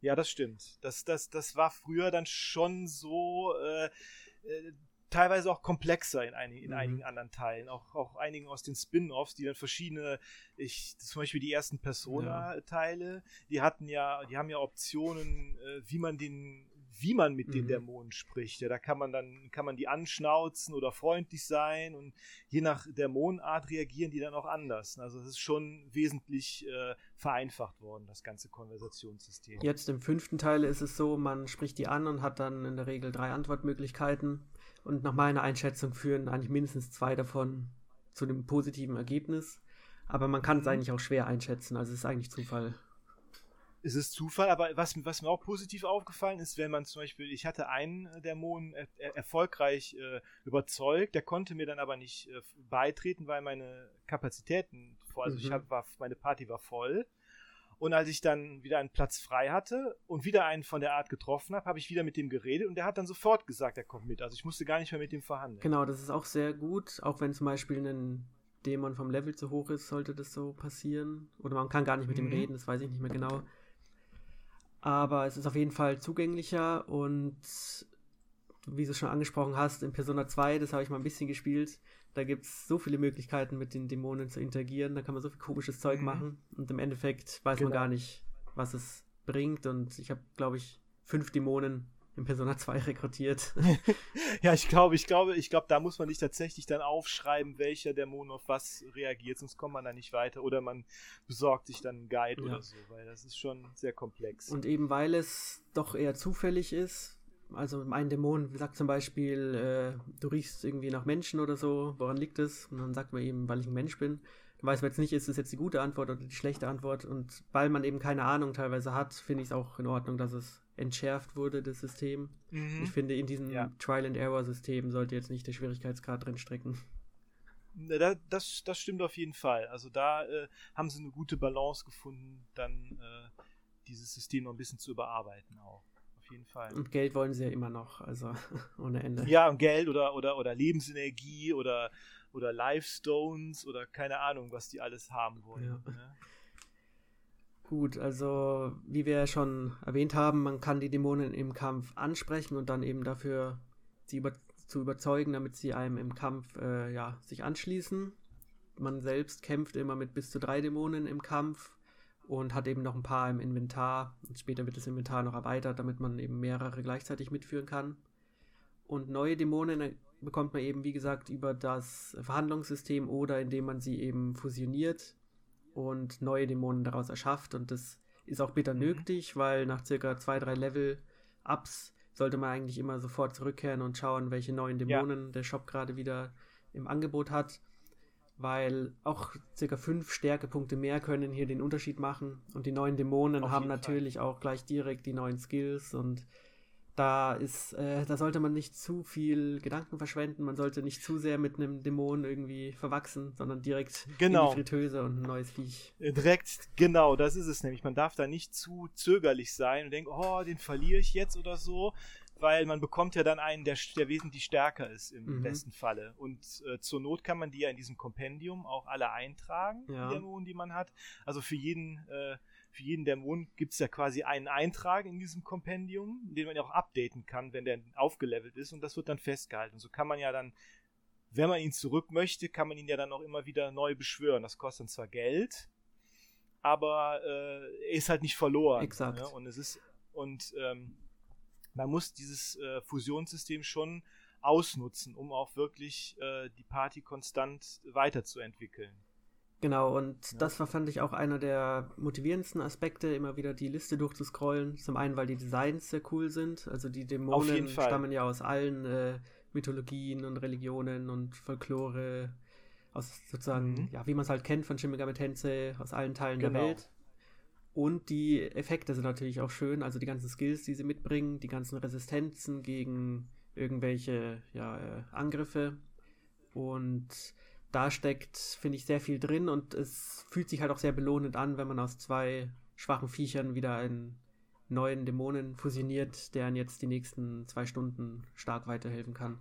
Ja, das stimmt. Das, das, das war früher dann schon so, äh, äh teilweise auch komplexer in, einigen, in mhm. einigen anderen Teilen, auch, auch einigen aus den Spin-offs, die dann verschiedene, ich, zum Beispiel die ersten Persona-Teile, ja. die hatten ja, die haben ja Optionen, äh, wie man den, wie man mit mhm. den Dämonen spricht. Ja, da kann man dann, kann man die anschnauzen oder freundlich sein und je nach Dämonenart reagieren die dann auch anders. Also es ist schon wesentlich äh, vereinfacht worden, das ganze Konversationssystem. Jetzt im fünften Teil ist es so, man spricht die an und hat dann in der Regel drei Antwortmöglichkeiten. Und nach meiner Einschätzung führen eigentlich mindestens zwei davon zu einem positiven Ergebnis. Aber man kann es mhm. eigentlich auch schwer einschätzen. Also es ist eigentlich Zufall. Es ist Zufall, aber was, was mir auch positiv aufgefallen ist, wenn man zum Beispiel, ich hatte einen Dämon er, er, erfolgreich äh, überzeugt, der konnte mir dann aber nicht äh, beitreten, weil meine Kapazitäten, also mhm. ich hab, war, meine Party war voll. Und als ich dann wieder einen Platz frei hatte und wieder einen von der Art getroffen habe, habe ich wieder mit dem geredet und der hat dann sofort gesagt, er kommt mit. Also ich musste gar nicht mehr mit dem verhandeln. Genau, das ist auch sehr gut. Auch wenn zum Beispiel ein Dämon vom Level zu hoch ist, sollte das so passieren. Oder man kann gar nicht mit mhm. dem reden, das weiß ich nicht mehr genau. aber es ist auf jeden Fall zugänglicher und wie du schon angesprochen hast, in Persona 2, das habe ich mal ein bisschen gespielt, da gibt es so viele Möglichkeiten, mit den Dämonen zu interagieren, da kann man so viel komisches Zeug mhm. machen und im Endeffekt weiß genau. man gar nicht, was es bringt und ich habe, glaube ich, fünf Dämonen in Persona 2 (laughs) rekrutiert. (laughs) ja, ich glaube, ich glaube, ich glaube, da muss man nicht tatsächlich dann aufschreiben, welcher Dämon auf was reagiert, sonst kommt man da nicht weiter oder man besorgt sich dann einen Guide ja. oder so, weil das ist schon sehr komplex. Und eben weil es doch eher zufällig ist, also ein Dämon sagt zum Beispiel, äh, du riechst irgendwie nach Menschen oder so, woran liegt es? Und dann sagt man eben, weil ich ein Mensch bin. Dann weiß man jetzt nicht, ist das jetzt die gute Antwort oder die schlechte Antwort. Und weil man eben keine Ahnung teilweise hat, finde ich es auch in Ordnung, dass es entschärft wurde, das System. Mhm. Ich finde, in diesem ja. Trial-and-Error-System sollte jetzt nicht der Schwierigkeitsgrad drin strecken. Das, das stimmt auf jeden Fall. Also da äh, haben sie eine gute Balance gefunden, dann äh, dieses System noch ein bisschen zu überarbeiten auch jeden Fall. Und Geld wollen sie ja immer noch, also (laughs) ohne Ende. Ja, und Geld oder, oder, oder Lebensenergie oder, oder Lifestones oder keine Ahnung, was die alles haben wollen. Ja. Ne? Gut, also wie wir schon erwähnt haben, man kann die Dämonen im Kampf ansprechen und dann eben dafür sie über zu überzeugen, damit sie einem im Kampf äh, ja, sich anschließen. Man selbst kämpft immer mit bis zu drei Dämonen im Kampf und hat eben noch ein paar im Inventar. Und später wird das Inventar noch erweitert, damit man eben mehrere gleichzeitig mitführen kann. Und neue Dämonen bekommt man eben, wie gesagt, über das Verhandlungssystem oder indem man sie eben fusioniert und neue Dämonen daraus erschafft. Und das ist auch bitter mhm. nötig, weil nach circa zwei, drei Level-Ups sollte man eigentlich immer sofort zurückkehren und schauen, welche neuen Dämonen ja. der Shop gerade wieder im Angebot hat weil auch circa fünf Stärkepunkte mehr können hier den Unterschied machen. Und die neuen Dämonen Auf haben natürlich Fall. auch gleich direkt die neuen Skills und da ist, äh, da sollte man nicht zu viel Gedanken verschwenden, man sollte nicht zu sehr mit einem Dämon irgendwie verwachsen, sondern direkt genau. in die Fritteuse und ein neues Viech. Äh, direkt, genau, das ist es nämlich. Man darf da nicht zu zögerlich sein und denken, oh, den verliere ich jetzt oder so, weil man bekommt ja dann einen, der, der wesentlich stärker ist im mhm. besten Falle. Und äh, zur Not kann man die ja in diesem Kompendium auch alle eintragen, ja. die Dämonen, die man hat. Also für jeden, äh, für jeden Dämon gibt es ja quasi einen Eintrag in diesem Kompendium, den man ja auch updaten kann, wenn der aufgelevelt ist und das wird dann festgehalten. So kann man ja dann, wenn man ihn zurück möchte, kann man ihn ja dann auch immer wieder neu beschwören. Das kostet zwar Geld, aber äh, er ist halt nicht verloren. Exakt. Ne? Und es ist und ähm, man muss dieses äh, Fusionssystem schon ausnutzen, um auch wirklich äh, die Party konstant weiterzuentwickeln. Genau, und ja. das war, fand ich, auch einer der motivierendsten Aspekte, immer wieder die Liste durchzuscrollen. Zum einen, weil die Designs sehr cool sind. Also die Dämonen stammen ja aus allen äh, Mythologien und Religionen und Folklore, aus sozusagen, mhm. ja, wie man es halt kennt von Shin Megami Tensei, aus allen Teilen genau. der Welt. Und die Effekte sind natürlich auch schön, also die ganzen Skills, die sie mitbringen, die ganzen Resistenzen gegen irgendwelche ja, äh, Angriffe. Und da steckt, finde ich, sehr viel drin und es fühlt sich halt auch sehr belohnend an, wenn man aus zwei schwachen Viechern wieder einen neuen Dämonen fusioniert, der jetzt die nächsten zwei Stunden stark weiterhelfen kann.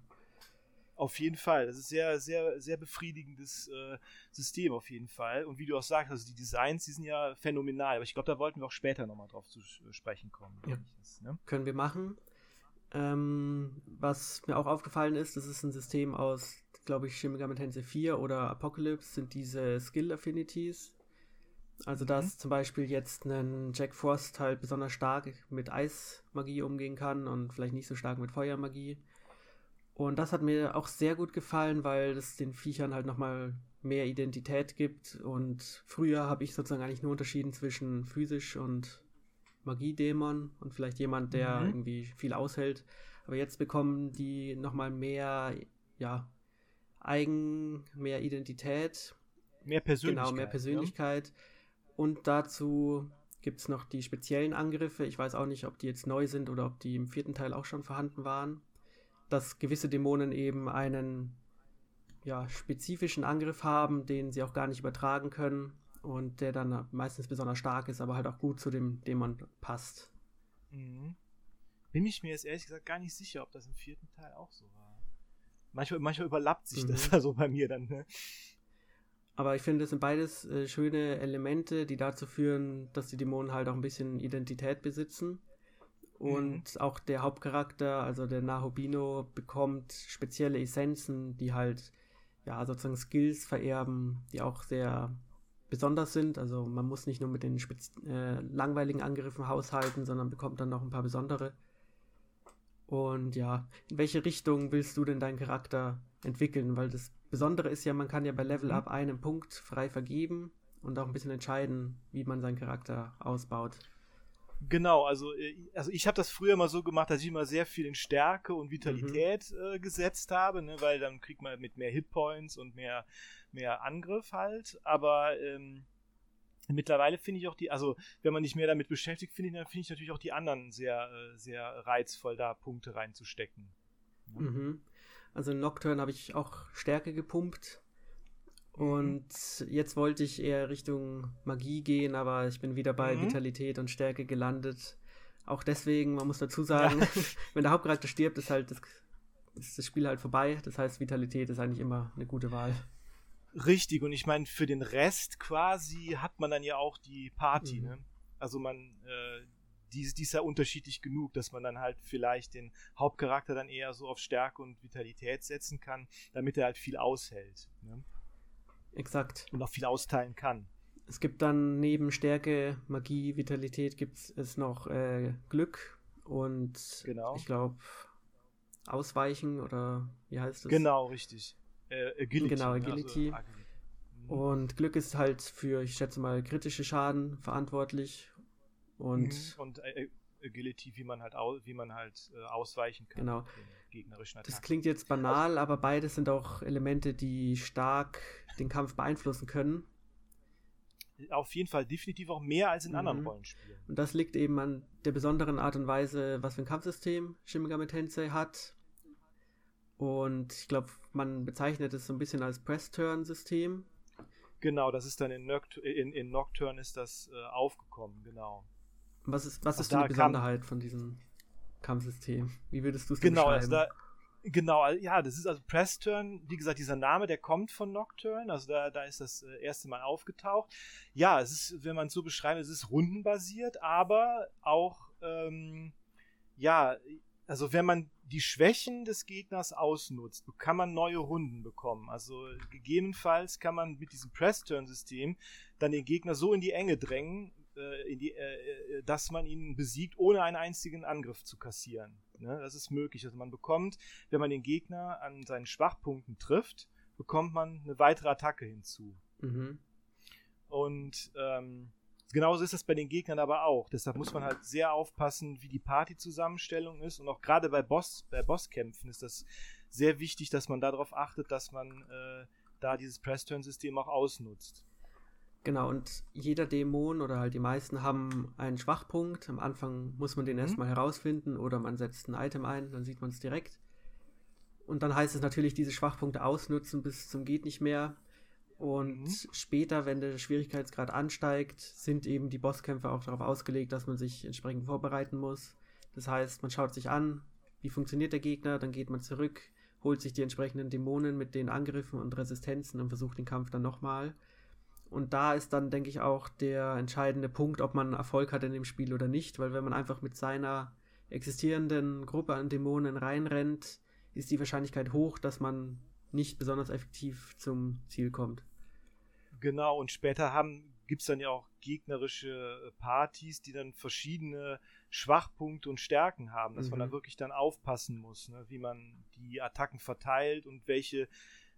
Auf jeden Fall. Das ist sehr, sehr, sehr befriedigendes äh, System auf jeden Fall. Und wie du auch sagst, also die Designs, die sind ja phänomenal. Aber ich glaube, da wollten wir auch später nochmal drauf zu sprechen kommen. Ja. Das, ne? Können wir machen. Ähm, was mir auch aufgefallen ist, das ist ein System aus, glaube ich, Shin Megami Tensei 4 oder Apocalypse, sind diese Skill Affinities. Also, dass mhm. zum Beispiel jetzt ein Jack Frost halt besonders stark mit Eismagie umgehen kann und vielleicht nicht so stark mit Feuermagie. Und das hat mir auch sehr gut gefallen, weil es den Viechern halt nochmal mehr Identität gibt. Und früher habe ich sozusagen eigentlich nur unterschieden zwischen physisch und Magiedämon und vielleicht jemand, der mhm. irgendwie viel aushält. Aber jetzt bekommen die nochmal mehr, ja, Eigen, mehr Identität. Mehr Persönlichkeit. Genau, mehr Persönlichkeit. Ja. Und dazu gibt es noch die speziellen Angriffe. Ich weiß auch nicht, ob die jetzt neu sind oder ob die im vierten Teil auch schon vorhanden waren dass gewisse Dämonen eben einen ja, spezifischen Angriff haben, den sie auch gar nicht übertragen können und der dann meistens besonders stark ist, aber halt auch gut zu dem Dämon passt. Mhm. Bin ich mir jetzt ehrlich gesagt gar nicht sicher, ob das im vierten Teil auch so war. Manchmal, manchmal überlappt sich mhm. das also bei mir dann. Ne? Aber ich finde, es sind beides äh, schöne Elemente, die dazu führen, dass die Dämonen halt auch ein bisschen Identität besitzen. Und mhm. auch der Hauptcharakter, also der Nahobino, bekommt spezielle Essenzen, die halt ja sozusagen Skills vererben, die auch sehr besonders sind. Also man muss nicht nur mit den spitz, äh, langweiligen Angriffen haushalten, sondern bekommt dann noch ein paar besondere. Und ja, in welche Richtung willst du denn deinen Charakter entwickeln? Weil das Besondere ist ja, man kann ja bei Level mhm. Up einen Punkt frei vergeben und auch ein bisschen entscheiden, wie man seinen Charakter ausbaut. Genau, also, äh, also ich habe das früher mal so gemacht, dass ich immer sehr viel in Stärke und Vitalität mhm. äh, gesetzt habe, ne, weil dann kriegt man mit mehr Hitpoints und mehr, mehr Angriff halt. Aber ähm, mittlerweile finde ich auch die, also wenn man nicht mehr damit beschäftigt, finde ich, dann finde ich natürlich auch die anderen sehr, äh, sehr reizvoll, da Punkte reinzustecken. Mhm. Also in Nocturne habe ich auch Stärke gepumpt. Mhm. Und jetzt wollte ich eher Richtung Magie gehen, aber ich bin wieder bei mhm. Vitalität und Stärke gelandet. Auch deswegen, man muss dazu sagen, ja. (laughs) (laughs) wenn der Hauptcharakter stirbt, ist halt das, ist das Spiel halt vorbei. Das heißt, Vitalität ist eigentlich immer eine gute Wahl. Richtig, und ich meine, für den Rest quasi hat man dann ja auch die Party, mhm. ne? Also man, äh, die, die ist ja unterschiedlich genug, dass man dann halt vielleicht den Hauptcharakter dann eher so auf Stärke und Vitalität setzen kann, damit er halt viel aushält. Ne? Exakt. Und auch viel austeilen kann. Es gibt dann neben Stärke, Magie, Vitalität gibt es noch äh, Glück und genau. ich glaube Ausweichen oder wie heißt es? Genau, richtig. Äh, Agility. Genau? Agility. Also, Agility. Mhm. Und Glück ist halt für, ich schätze mal, kritische Schaden verantwortlich und, mhm. und äh, Agility, wie man halt, au wie man halt äh, ausweichen kann. Genau. gegnerischen Attacken. Das klingt jetzt banal, aber beides sind auch Elemente, die stark den Kampf beeinflussen können. Auf jeden Fall definitiv auch mehr als in mhm. anderen Rollenspielen. Und das liegt eben an der besonderen Art und Weise, was für ein Kampfsystem Shin Megami Tensei hat. Und ich glaube, man bezeichnet es so ein bisschen als Press-Turn-System. Genau, das ist dann in, Noct in, in Nocturne ist das äh, aufgekommen, genau. Was ist, was ist die Besonderheit von diesem Kampfsystem? Wie würdest du es genau, also beschreiben? Also da, genau, ja, das ist also Press Turn, wie gesagt, dieser Name, der kommt von Nocturne, also da, da ist das äh, erste Mal aufgetaucht. Ja, es ist, wenn man es so beschreibt, es ist rundenbasiert, aber auch, ähm, ja, also wenn man die Schwächen des Gegners ausnutzt, kann man neue Runden bekommen. Also gegebenenfalls kann man mit diesem Press-Turn-System dann den Gegner so in die Enge drängen, die, äh, äh, dass man ihn besiegt, ohne einen einzigen Angriff zu kassieren. Ne? Das ist möglich. Also man bekommt, wenn man den Gegner an seinen Schwachpunkten trifft, bekommt man eine weitere Attacke hinzu. Mhm. Und ähm, genauso ist das bei den Gegnern aber auch. Deshalb muss man halt sehr aufpassen, wie die Partyzusammenstellung ist. Und auch gerade bei, Boss, bei Bosskämpfen ist das sehr wichtig, dass man darauf achtet, dass man äh, da dieses Press-Turn-System auch ausnutzt. Genau, und jeder Dämon oder halt die meisten haben einen Schwachpunkt. Am Anfang muss man den mhm. erstmal herausfinden oder man setzt ein Item ein, dann sieht man es direkt. Und dann heißt es natürlich, diese Schwachpunkte ausnutzen bis zum geht nicht mehr. Und mhm. später, wenn der Schwierigkeitsgrad ansteigt, sind eben die Bosskämpfe auch darauf ausgelegt, dass man sich entsprechend vorbereiten muss. Das heißt, man schaut sich an, wie funktioniert der Gegner, dann geht man zurück, holt sich die entsprechenden Dämonen mit den Angriffen und Resistenzen und versucht den Kampf dann nochmal. Und da ist dann, denke ich, auch der entscheidende Punkt, ob man Erfolg hat in dem Spiel oder nicht, weil wenn man einfach mit seiner existierenden Gruppe an Dämonen reinrennt, ist die Wahrscheinlichkeit hoch, dass man nicht besonders effektiv zum Ziel kommt. Genau, und später haben gibt es dann ja auch gegnerische Partys, die dann verschiedene Schwachpunkte und Stärken haben, dass mhm. man da wirklich dann aufpassen muss, ne, wie man die Attacken verteilt und welche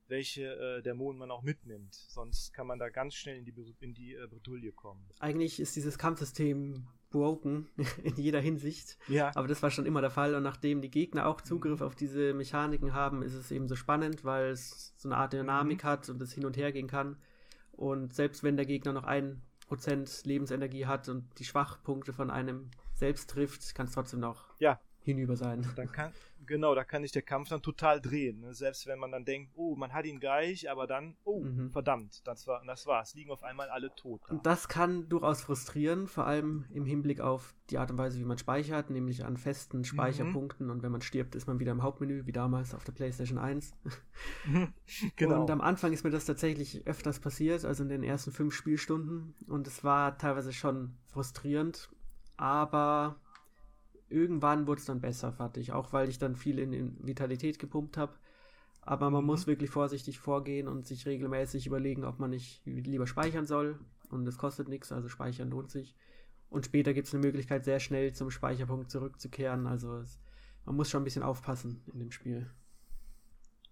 welche äh, Dämonen man auch mitnimmt. Sonst kann man da ganz schnell in die, in die äh, Bredouille kommen. Eigentlich ist dieses Kampfsystem broken (laughs) in jeder Hinsicht. Ja. Aber das war schon immer der Fall. Und nachdem die Gegner auch Zugriff auf diese Mechaniken haben, ist es eben so spannend, weil es so eine Art Dynamik mhm. hat und es hin und her gehen kann. Und selbst wenn der Gegner noch ein Prozent Lebensenergie hat und die Schwachpunkte von einem selbst trifft, kann es trotzdem noch ja. Hinüber sein. Dann kann, genau, da kann sich der Kampf dann total drehen. Ne? Selbst wenn man dann denkt, oh, man hat ihn gleich, aber dann, oh, mhm. verdammt, das, war, das war's. Liegen auf einmal alle tot. Da. Und das kann durchaus frustrieren, vor allem im Hinblick auf die Art und Weise, wie man speichert, nämlich an festen Speicherpunkten. Mhm. Und wenn man stirbt, ist man wieder im Hauptmenü, wie damals auf der PlayStation 1. (laughs) genau. Und am Anfang ist mir das tatsächlich öfters passiert, also in den ersten fünf Spielstunden. Und es war teilweise schon frustrierend, aber irgendwann wurde es dann besser, fand ich. Auch weil ich dann viel in, in Vitalität gepumpt habe. Aber man mhm. muss wirklich vorsichtig vorgehen und sich regelmäßig überlegen, ob man nicht lieber speichern soll. Und es kostet nichts, also speichern lohnt sich. Und später gibt es eine Möglichkeit, sehr schnell zum Speicherpunkt zurückzukehren. Also es, man muss schon ein bisschen aufpassen in dem Spiel.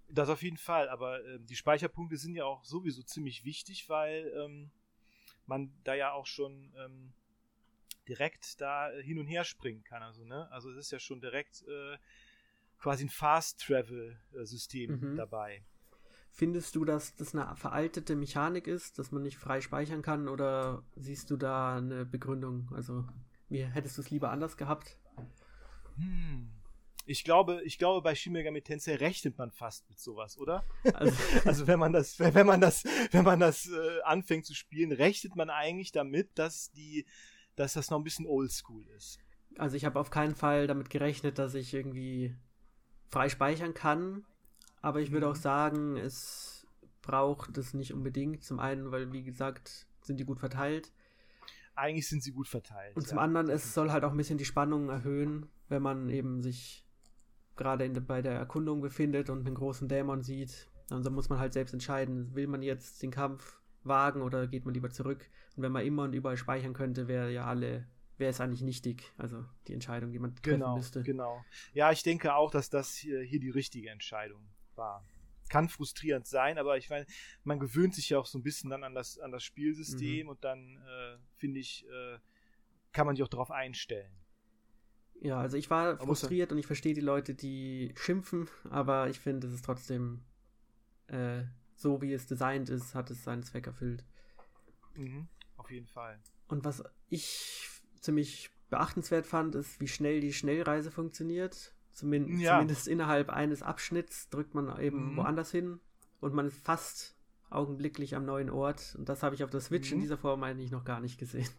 Das auf jeden Fall, aber äh, die Speicherpunkte sind ja auch sowieso ziemlich wichtig, weil ähm, man da ja auch schon ähm, direkt da äh, hin und her springen kann. Also, ne? also es ist ja schon direkt äh, quasi ein Fast-Travel-System mhm. dabei. Findest du, dass das eine veraltete Mechanik ist, dass man nicht frei speichern kann oder siehst du da eine Begründung? Also, wie hättest du es lieber anders gehabt? Hm. Ich glaube, ich glaube, bei Shin Megami Tensei rechnet man fast mit sowas, oder? Also, (laughs) also wenn man das, wenn man das, wenn man das äh, anfängt zu spielen, rechnet man eigentlich damit, dass die dass das noch ein bisschen oldschool ist. Also ich habe auf keinen Fall damit gerechnet, dass ich irgendwie frei speichern kann, aber ich würde mhm. auch sagen, es braucht es nicht unbedingt. Zum einen, weil wie gesagt, sind die gut verteilt. Eigentlich sind sie gut verteilt. Und ja. zum anderen, es soll halt auch ein bisschen die Spannung erhöhen, wenn man eben sich gerade bei der Erkundung befindet und einen großen Dämon sieht. Dann muss man halt selbst entscheiden, will man jetzt den Kampf wagen oder geht man lieber zurück? Und wenn man immer und überall speichern könnte, wäre ja alle, wäre es eigentlich nichtig. Also die Entscheidung, die man treffen genau, müsste. Genau. Ja, ich denke auch, dass das hier, hier die richtige Entscheidung war. Kann frustrierend sein, aber ich meine, man gewöhnt sich ja auch so ein bisschen dann an das, an das Spielsystem mhm. und dann äh, finde ich, äh, kann man sich auch darauf einstellen. Ja, also ich war frustriert und ich verstehe die Leute, die schimpfen, aber ich finde, es ist trotzdem äh, so wie es designt ist, hat es seinen Zweck erfüllt. Mhm, auf jeden Fall. Und was ich ziemlich beachtenswert fand, ist, wie schnell die Schnellreise funktioniert. Zumin ja. Zumindest innerhalb eines Abschnitts drückt man eben mhm. woanders hin und man ist fast augenblicklich am neuen Ort. Und das habe ich auf der Switch mhm. in dieser Form eigentlich noch gar nicht gesehen.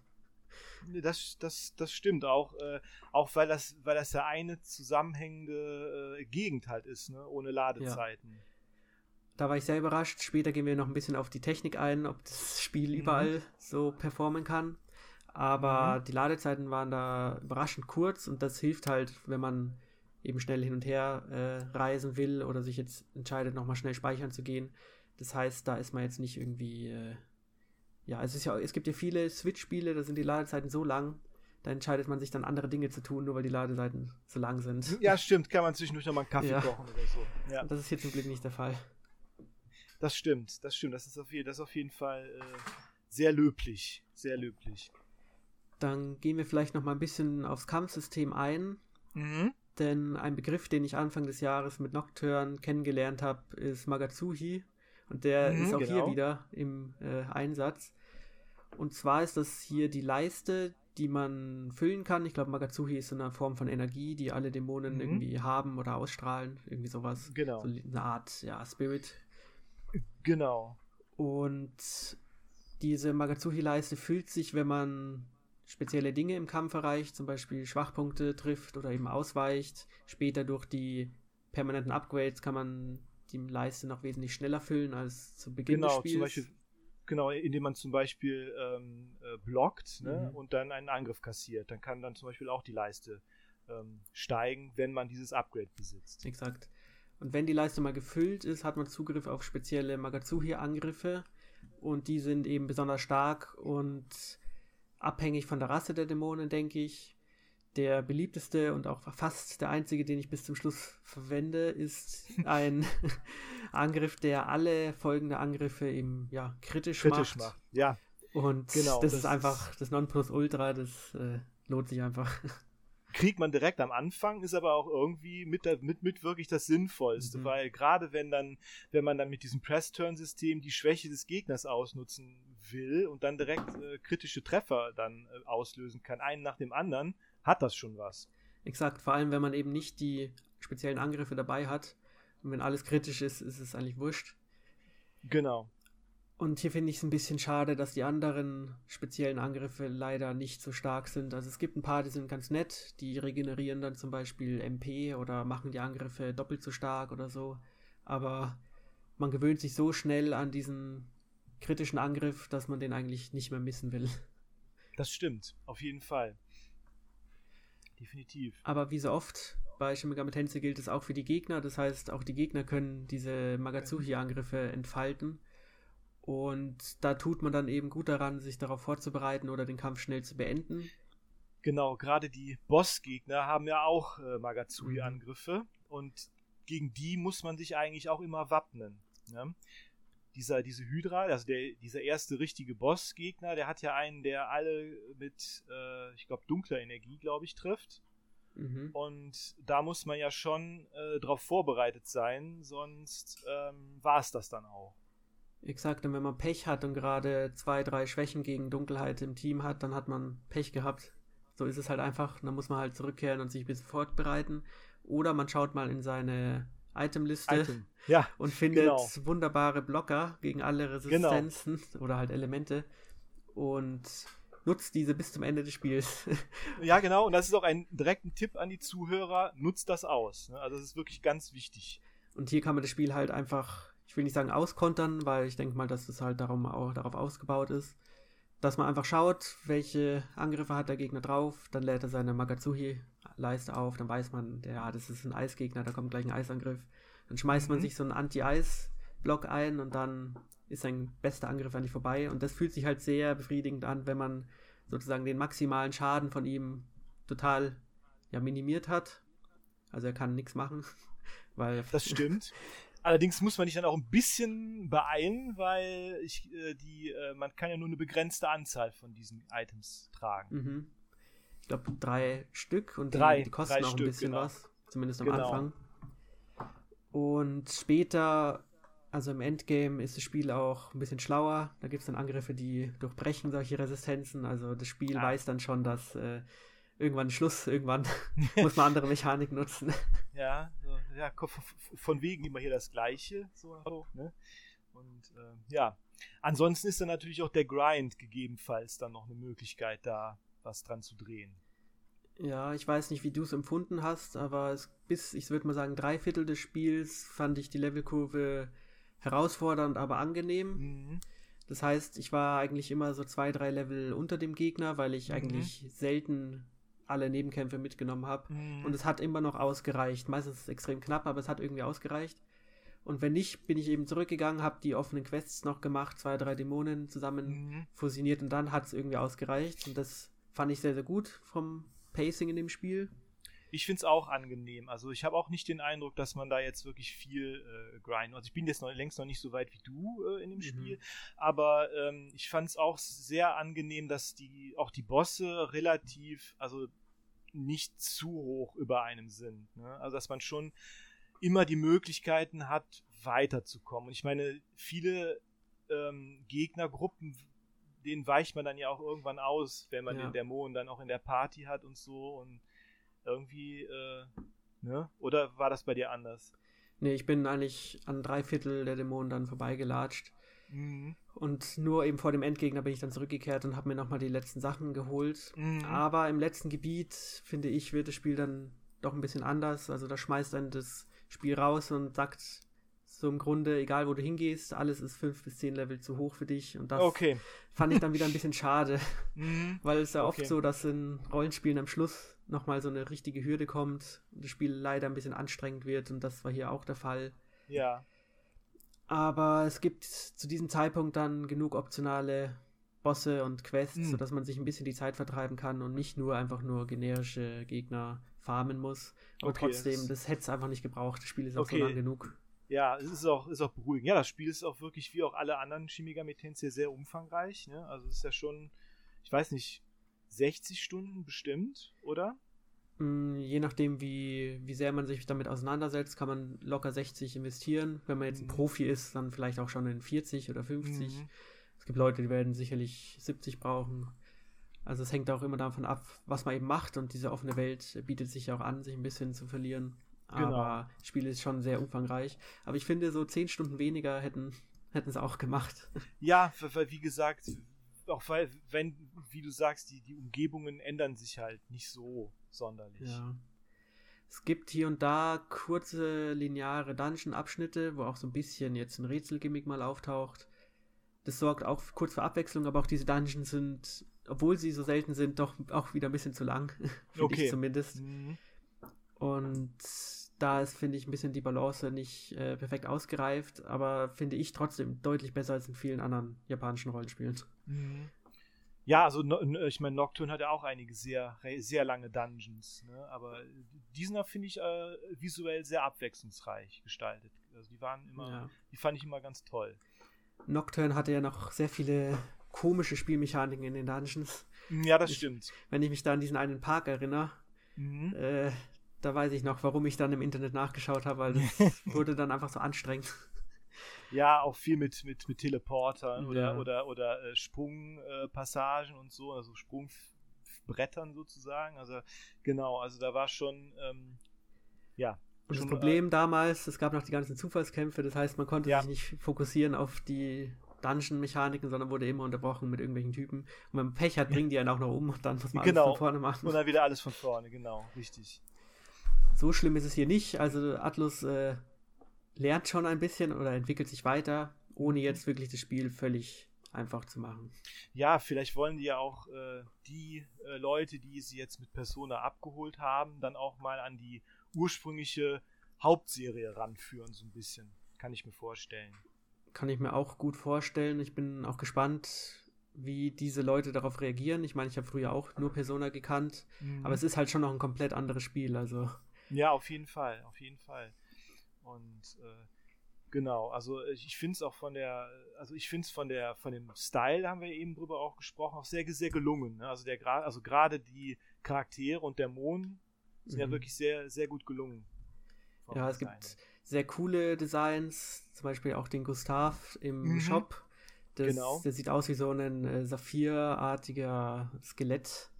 Das, das, das stimmt auch, äh, auch weil das, weil das ja eine zusammenhängende äh, Gegend halt ist, ne? ohne Ladezeiten. Ja. Da war ich sehr überrascht. Später gehen wir noch ein bisschen auf die Technik ein, ob das Spiel mhm. überall so performen kann. Aber mhm. die Ladezeiten waren da überraschend kurz und das hilft halt, wenn man eben schnell hin und her äh, reisen will oder sich jetzt entscheidet, nochmal schnell speichern zu gehen. Das heißt, da ist man jetzt nicht irgendwie. Äh, ja, es, ist ja, es gibt ja viele Switch-Spiele, da sind die Ladezeiten so lang, da entscheidet man sich dann andere Dinge zu tun, nur weil die Ladezeiten so lang sind. Ja, stimmt, kann man zwischendurch nochmal einen Kaffee ja. kochen oder so. Ja. Das ist hier zum Glück nicht der Fall. Das stimmt, das stimmt. Das ist auf jeden, das ist auf jeden Fall äh, sehr löblich. Sehr löblich. Dann gehen wir vielleicht noch mal ein bisschen aufs Kampfsystem ein. Mhm. Denn ein Begriff, den ich Anfang des Jahres mit Nocturne kennengelernt habe, ist Magazuhi. Und der mhm, ist auch genau. hier wieder im äh, Einsatz. Und zwar ist das hier die Leiste, die man füllen kann. Ich glaube, Magazuhi ist eine Form von Energie, die alle Dämonen mhm. irgendwie haben oder ausstrahlen. Irgendwie sowas. Genau. So eine Art, ja, Spirit. Genau. Und diese Magazuhi-Leiste füllt sich, wenn man spezielle Dinge im Kampf erreicht, zum Beispiel Schwachpunkte trifft oder eben ausweicht. Später durch die permanenten Upgrades kann man die Leiste noch wesentlich schneller füllen als zu Beginn genau, des Spiels. Zum Beispiel, genau, indem man zum Beispiel ähm, äh, blockt ne, mhm. und dann einen Angriff kassiert. Dann kann dann zum Beispiel auch die Leiste ähm, steigen, wenn man dieses Upgrade besitzt. Exakt. Und wenn die Leiste mal gefüllt ist, hat man Zugriff auf spezielle Magazuhi-Angriffe. Und die sind eben besonders stark und abhängig von der Rasse der Dämonen, denke ich. Der beliebteste und auch fast der einzige, den ich bis zum Schluss verwende, ist (laughs) ein (laughs) Angriff, der alle folgende Angriffe eben ja, kritisch, kritisch macht. macht. Ja. Und genau, das, das ist einfach das Nonplusultra, das äh, lohnt sich einfach (laughs) kriegt man direkt am Anfang, ist aber auch irgendwie mit, mit, mit wirklich das Sinnvollste, mhm. weil gerade wenn dann, wenn man dann mit diesem Press-Turn-System die Schwäche des Gegners ausnutzen will und dann direkt äh, kritische Treffer dann äh, auslösen kann, einen nach dem anderen, hat das schon was. Exakt, vor allem wenn man eben nicht die speziellen Angriffe dabei hat. Und wenn alles kritisch ist, ist es eigentlich wurscht. Genau. Und hier finde ich es ein bisschen schade, dass die anderen speziellen Angriffe leider nicht so stark sind. Also es gibt ein paar, die sind ganz nett, die regenerieren dann zum Beispiel MP oder machen die Angriffe doppelt so stark oder so. Aber man gewöhnt sich so schnell an diesen kritischen Angriff, dass man den eigentlich nicht mehr missen will. Das stimmt, auf jeden Fall. Definitiv. Aber wie so oft bei Shin Megami Tensei gilt es auch für die Gegner. Das heißt, auch die Gegner können diese Magatsuhi-Angriffe entfalten. Und da tut man dann eben gut daran, sich darauf vorzubereiten oder den Kampf schnell zu beenden. Genau, gerade die Bossgegner haben ja auch äh, Magatsuhi-Angriffe. Mhm. Und gegen die muss man sich eigentlich auch immer wappnen. Ne? Dieser, diese Hydra, also der, dieser erste richtige Bossgegner, der hat ja einen, der alle mit, äh, ich glaube, dunkler Energie, glaube ich, trifft. Mhm. Und da muss man ja schon äh, darauf vorbereitet sein, sonst ähm, war es das dann auch. Exakt, und wenn man Pech hat und gerade zwei, drei Schwächen gegen Dunkelheit im Team hat, dann hat man Pech gehabt. So ist es halt einfach. Dann muss man halt zurückkehren und sich ein bisschen fortbereiten. Oder man schaut mal in seine Itemliste Item. (laughs) ja, und findet genau. wunderbare Blocker gegen alle Resistenzen genau. (laughs) oder halt Elemente. Und nutzt diese bis zum Ende des Spiels. (laughs) ja, genau. Und das ist auch ein direkter Tipp an die Zuhörer. Nutzt das aus. Ne? Also das ist wirklich ganz wichtig. Und hier kann man das Spiel halt einfach, ich will nicht sagen auskontern, weil ich denke mal, dass das halt darum auch darauf ausgebaut ist, dass man einfach schaut, welche Angriffe hat der Gegner drauf, dann lädt er seine Magatsuhi-Leiste auf, dann weiß man, ja, das ist ein Eisgegner, da kommt gleich ein Eisangriff. Dann schmeißt mhm. man sich so einen Anti-Eis-Block ein und dann ist sein bester Angriff eigentlich vorbei. Und das fühlt sich halt sehr befriedigend an, wenn man sozusagen den maximalen Schaden von ihm total ja, minimiert hat. Also er kann nichts machen. (laughs) Weil das stimmt. (laughs) Allerdings muss man sich dann auch ein bisschen beeilen, weil ich, äh, die, äh, man kann ja nur eine begrenzte Anzahl von diesen Items tragen. Mhm. Ich glaube drei Stück und drei, die, kosten auch Stück, ein bisschen genau. was, zumindest am genau. Anfang. Und später also im Endgame ist das Spiel auch ein bisschen schlauer. Da gibt es dann Angriffe, die durchbrechen solche Resistenzen. Also das Spiel ah. weiß dann schon, dass äh, irgendwann Schluss, irgendwann (laughs) muss man andere Mechanik nutzen. Ja, so, ja, von wegen immer hier das Gleiche. So, ne? Und äh, ja, ansonsten ist dann natürlich auch der Grind gegebenenfalls dann noch eine Möglichkeit, da was dran zu drehen. Ja, ich weiß nicht, wie du es empfunden hast, aber es, bis, ich würde mal sagen, drei Viertel des Spiels fand ich die Levelkurve herausfordernd, aber angenehm. Mhm. Das heißt, ich war eigentlich immer so zwei, drei Level unter dem Gegner, weil ich mhm. eigentlich selten alle Nebenkämpfe mitgenommen habe. Mhm. Und es hat immer noch ausgereicht. Meistens ist es extrem knapp, aber es hat irgendwie ausgereicht. Und wenn nicht, bin ich eben zurückgegangen, habe die offenen Quests noch gemacht, zwei, drei Dämonen zusammen mhm. fusioniert und dann hat es irgendwie ausgereicht. Und das fand ich sehr, sehr gut vom Pacing in dem Spiel. Ich finde es auch angenehm. Also ich habe auch nicht den Eindruck, dass man da jetzt wirklich viel äh, grinden. Also ich bin jetzt noch, längst noch nicht so weit wie du äh, in dem mhm. Spiel, aber ähm, ich fand es auch sehr angenehm, dass die auch die Bosse relativ, also nicht zu hoch über einem sind. Ne? Also dass man schon immer die Möglichkeiten hat, weiterzukommen. Und ich meine, viele ähm, Gegnergruppen denen weicht man dann ja auch irgendwann aus, wenn man ja. den Dämonen dann auch in der Party hat und so. Und irgendwie, äh, ne? Oder war das bei dir anders? Nee, ich bin eigentlich an drei Viertel der Dämonen dann vorbeigelatscht. Mhm. Und nur eben vor dem Endgegner bin ich dann zurückgekehrt und habe mir nochmal die letzten Sachen geholt. Mhm. Aber im letzten Gebiet, finde ich, wird das Spiel dann doch ein bisschen anders. Also da schmeißt dann das Spiel raus und sagt so im Grunde, egal wo du hingehst, alles ist fünf bis zehn Level zu hoch für dich. Und das okay. fand ich dann wieder ein bisschen (laughs) schade. Mhm. Weil es ja okay. oft so, dass in Rollenspielen am Schluss nochmal so eine richtige Hürde kommt und das Spiel leider ein bisschen anstrengend wird und das war hier auch der Fall. Ja. Aber es gibt zu diesem Zeitpunkt dann genug optionale Bosse und Quests, mhm. sodass man sich ein bisschen die Zeit vertreiben kann und nicht nur einfach nur generische Gegner farmen muss. Aber okay, trotzdem, das, das hätte es einfach nicht gebraucht. Das Spiel ist auch okay. so lang genug. Ja, es ist auch, ist auch beruhigend. Ja, das Spiel ist auch wirklich wie auch alle anderen Shimiga Metense sehr umfangreich. Ne? Also es ist ja schon, ich weiß nicht, 60 Stunden bestimmt, oder? Mm, je nachdem, wie, wie sehr man sich damit auseinandersetzt, kann man locker 60 investieren. Wenn man jetzt ein mhm. Profi ist, dann vielleicht auch schon in 40 oder 50. Mhm. Es gibt Leute, die werden sicherlich 70 brauchen. Also es hängt auch immer davon ab, was man eben macht und diese offene Welt bietet sich auch an, sich ein bisschen zu verlieren. Genau. Aber das Spiel ist schon sehr umfangreich. Aber ich finde, so zehn Stunden weniger hätten, hätten sie auch gemacht. Ja, weil wie gesagt, auch weil, wenn, wie du sagst, die, die Umgebungen ändern sich halt nicht so sonderlich. Ja. Es gibt hier und da kurze lineare Dungeon-Abschnitte, wo auch so ein bisschen jetzt ein Rätselgimmick mal auftaucht. Das sorgt auch kurz für Abwechslung, aber auch diese Dungeons sind, obwohl sie so selten sind, doch auch wieder ein bisschen zu lang. (laughs) Finde okay. ich zumindest. Mhm. Und da ist, finde ich, ein bisschen die Balance nicht äh, perfekt ausgereift, aber finde ich trotzdem deutlich besser als in vielen anderen japanischen Rollenspielen. Mhm. Ja, also ich meine, Nocturne hat ja auch einige sehr, sehr lange Dungeons, ne? aber diesen finde ich äh, visuell sehr abwechslungsreich gestaltet. Also die waren immer, ja. die fand ich immer ganz toll. Nocturne hatte ja noch sehr viele komische Spielmechaniken in den Dungeons. Ja, das ich, stimmt. Wenn ich mich da an diesen einen Park erinnere, mhm. äh, da weiß ich noch, warum ich dann im Internet nachgeschaut habe, weil das (laughs) wurde dann einfach so anstrengend. Ja, auch viel mit, mit, mit Teleportern ja. oder, oder, oder äh, Sprungpassagen äh, und so, also Sprungbrettern sozusagen. Also genau, also da war schon, ähm, ja. Und schon, das Problem äh, damals, es gab noch die ganzen Zufallskämpfe, das heißt, man konnte ja. sich nicht fokussieren auf die Dungeon-Mechaniken, sondern wurde immer unterbrochen mit irgendwelchen Typen. Und wenn man Pech hat, bringen die einen auch noch um und dann muss man genau. alles von vorne machen. Und dann wieder alles von vorne, genau, richtig. So schlimm ist es hier nicht. Also Atlus äh, lernt schon ein bisschen oder entwickelt sich weiter, ohne jetzt wirklich das Spiel völlig einfach zu machen. Ja, vielleicht wollen die ja auch äh, die äh, Leute, die sie jetzt mit Persona abgeholt haben, dann auch mal an die ursprüngliche Hauptserie ranführen, so ein bisschen. Kann ich mir vorstellen. Kann ich mir auch gut vorstellen. Ich bin auch gespannt, wie diese Leute darauf reagieren. Ich meine, ich habe früher auch nur Persona gekannt, mhm. aber es ist halt schon noch ein komplett anderes Spiel. Also ja, auf jeden Fall, auf jeden Fall. Und äh, genau, also ich finde es auch von der, also ich finde es von der, von dem Style haben wir eben drüber auch gesprochen, auch sehr, sehr gelungen. Ne? Also der also gerade die Charaktere und der Mond sind mhm. ja wirklich sehr, sehr gut gelungen. Ja, es gibt sehr coole Designs, zum Beispiel auch den Gustav im mhm. Shop. Das, genau. Der sieht aus wie so ein äh, saphirartiger Skelett,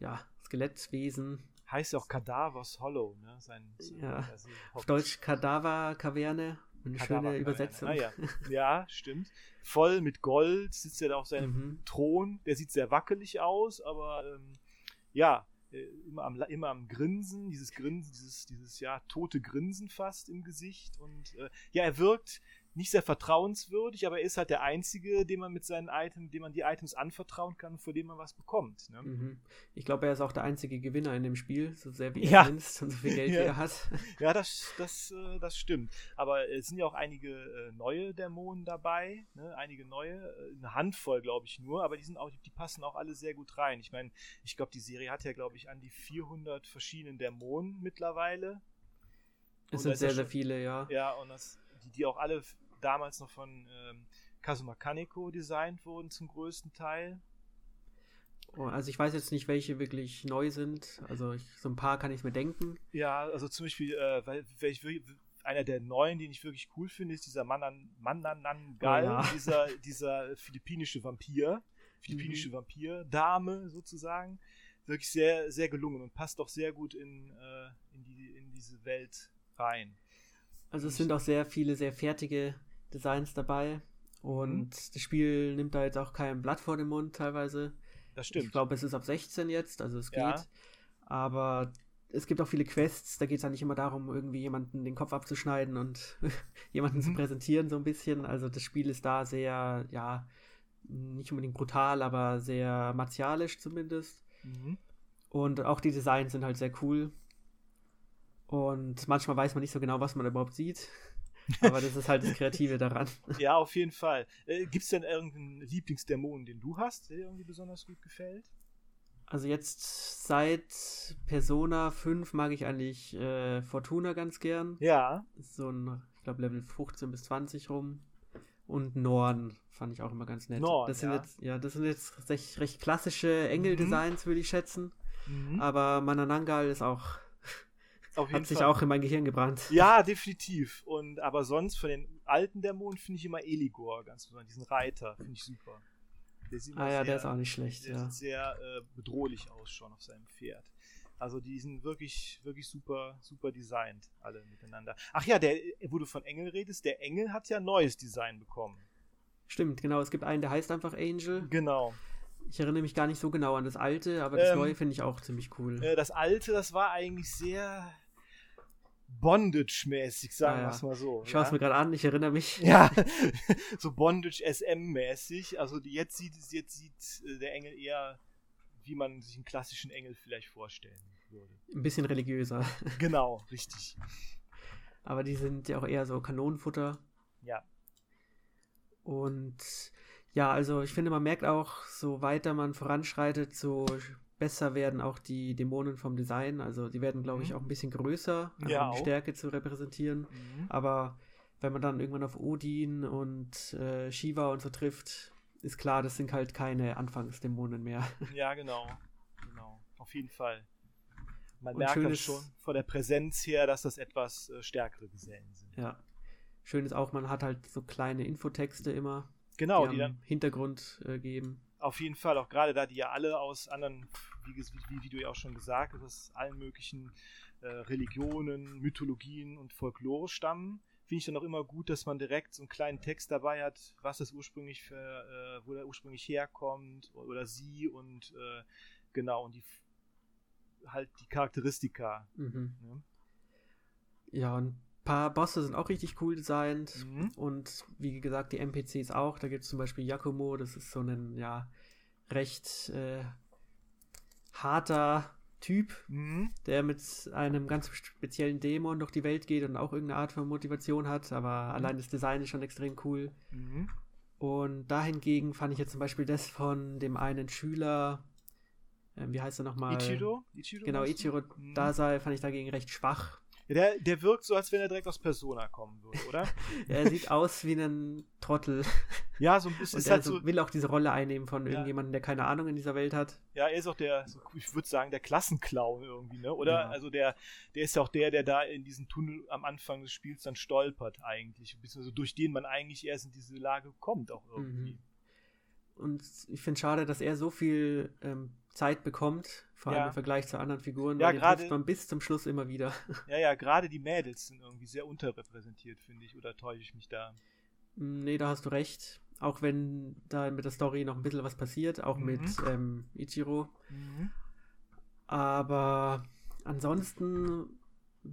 ja, Skelettwesen heißt ja auch Cadavers Hollow, ne? Sein, sein ja. Also Auf Deutsch Kadaver-Kaverne. Eine schöne Übersetzung. Ah, ja. (laughs) ja, stimmt. Voll mit Gold sitzt er da auf seinem mhm. Thron. Der sieht sehr wackelig aus, aber ähm, ja, äh, immer am, immer am Grinsen, dieses Grinsen, dieses, dieses ja, tote Grinsen fast im Gesicht. Und äh, ja, er wirkt nicht sehr vertrauenswürdig, aber er ist halt der Einzige, dem man mit seinen Items, dem man die Items anvertrauen kann, vor dem man was bekommt. Ne? Mhm. Ich glaube, er ist auch der einzige Gewinner in dem Spiel, so sehr wie er ist und so viel Geld (laughs) ja. wie er hat. (laughs) Ja, das, das, äh, das stimmt. Aber es sind ja auch einige äh, neue Dämonen dabei, ne? einige neue, äh, eine Handvoll, glaube ich nur, aber die sind auch, die passen auch alle sehr gut rein. Ich meine, ich glaube, die Serie hat ja, glaube ich, an die 400 verschiedenen Dämonen mittlerweile. Es sind sehr, sehr viele, ja. Ja, und das, die, die auch alle damals noch von ähm, Kazuma Kaneko designt wurden zum größten Teil. Oh, also ich weiß jetzt nicht, welche wirklich neu sind. Also ich, so ein paar kann ich mir denken. Ja, also zum Beispiel, äh, weil, weil ich, einer der neuen, den ich wirklich cool finde, ist dieser Manan, Mananangal, oh, ja. (laughs) dieser, dieser philippinische Vampir, philippinische mhm. Vampir-Dame sozusagen. Wirklich sehr, sehr gelungen und passt auch sehr gut in, äh, in, die, in diese Welt rein. Also es sind auch sehr viele, sehr fertige Designs dabei. Und mhm. das Spiel nimmt da jetzt auch kein Blatt vor den Mund teilweise. Das stimmt. Ich glaube, es ist ab 16 jetzt, also es geht. Ja. Aber es gibt auch viele Quests, da geht es ja nicht immer darum, irgendwie jemanden den Kopf abzuschneiden und (laughs) jemanden mhm. zu präsentieren, so ein bisschen. Also das Spiel ist da sehr, ja, nicht unbedingt brutal, aber sehr martialisch zumindest. Mhm. Und auch die Designs sind halt sehr cool. Und manchmal weiß man nicht so genau, was man überhaupt sieht. Aber das ist halt das Kreative daran. (laughs) Ja, auf jeden Fall. Äh, Gibt es denn irgendeinen Lieblingsdämon, den du hast, der dir irgendwie besonders gut gefällt? Also jetzt seit Persona 5 mag ich eigentlich äh, Fortuna ganz gern. Ja. So ein, ich glaube, Level 15 bis 20 rum. Und Norn fand ich auch immer ganz nett. Norn, das sind ja. jetzt, ja, das sind jetzt recht, recht klassische Engel-Designs, mhm. würde ich schätzen. Mhm. Aber Mananangal ist auch auf Hat sich Fall. auch in mein Gehirn gebrannt. Ja, definitiv. Und aber sonst von den alten Dämonen finde ich immer Eligor ganz besonders, diesen Reiter, finde ich super. Der sieht ah ja, sehr, der ist auch nicht schlecht. Der ja. sieht sehr äh, bedrohlich aus schon auf seinem Pferd. Also die sind wirklich, wirklich super, super designt, alle miteinander. Ach ja, der, wo du von Engel redest, der Engel hat ja neues Design bekommen. Stimmt, genau. Es gibt einen, der heißt einfach Angel. Genau. Ich erinnere mich gar nicht so genau an das alte, aber das ähm, neue finde ich auch ziemlich cool. Äh, das alte, das war eigentlich sehr Bondage-mäßig, sagen wir es mal so. Ich schaue es ja? mir gerade an, ich erinnere mich. (laughs) Ja, (laughs) so Bondage-SM-mäßig. Also jetzt sieht, jetzt sieht äh, der Engel eher, wie man sich einen klassischen Engel vielleicht vorstellen würde. Ein bisschen religiöser. (laughs) Genau, richtig. Aber die sind ja auch eher so Kanonenfutter. Ja. Und ja, also ich finde, man merkt auch, so weiter man voranschreitet, so besser werden auch die Dämonen vom Design. Also die werden, glaube ich, mhm. auch ein bisschen größer, ja, um die Stärke zu repräsentieren. Mhm. Aber wenn man dann irgendwann auf Odin und äh, Shiva und so trifft, ist klar, das sind halt keine Anfangsdämonen mehr. (laughs) Ja, genau. Genau. Auf jeden Fall. Man und merkt das schon von der Präsenz her, dass das etwas äh, stärkere Gesellen sind. Ja. Schön ist auch, man hat halt so kleine Infotexte immer. Genau, die, die dann Hintergrund äh, geben. Auf jeden Fall, auch gerade da die ja alle aus anderen, wie, wie, wie du ja auch schon gesagt hast, aus allen möglichen äh, Religionen, Mythologien und Folklore stammen, finde ich dann auch immer gut, dass man direkt so einen kleinen Text dabei hat, was das ursprünglich für, äh, wo der ursprünglich herkommt oder sie und äh, genau und die halt die Charakteristika. Mhm. Ne? Ja, und paar Bosse sind auch richtig cool designt mhm. und wie gesagt die NPCs auch. Da gibt es zum Beispiel Yakumo, das ist so ein ja recht äh, harter Typ, mhm. der mit einem ganz speziellen Dämon durch die Welt geht und auch irgendeine Art von Motivation hat, aber mhm. allein das Design ist schon extrem cool. Mhm. Und dahingegen fand ich jetzt zum Beispiel das von dem einen Schüler, äh, wie heißt er nochmal? Ichiro? Ichiro genau, Ichiro mhm. Dasai fand ich dagegen recht schwach. Der, der wirkt so, als wenn er direkt aus Persona kommen würde, oder? (laughs) er sieht aus wie ein Trottel. Ja, so ein bisschen. Und er halt so, will auch diese Rolle einnehmen von ja. irgendjemandem, der keine Ahnung in dieser Welt hat. Ja, er ist auch der, ich würde sagen, der Klassenclown irgendwie, ne? Oder? Ja. Also der, der ist ja auch der, der da in diesem Tunnel am Anfang des Spiels dann stolpert eigentlich. Beziehungsweise durch den man eigentlich erst in diese Lage kommt, auch irgendwie. Mhm. Und ich finde schade, dass er so viel ähm, Zeit bekommt, vor allem ja. im Vergleich zu anderen Figuren. Ja, gerade man bis zum Schluss immer wieder. Ja, ja, gerade die Mädels sind irgendwie sehr unterrepräsentiert, finde ich. Oder täusche ich mich da? Mm, nee, da hast du recht. Auch wenn da mit der Story noch ein bisschen was passiert, auch mhm. mit ähm, Ichiro. Mhm. Aber ansonsten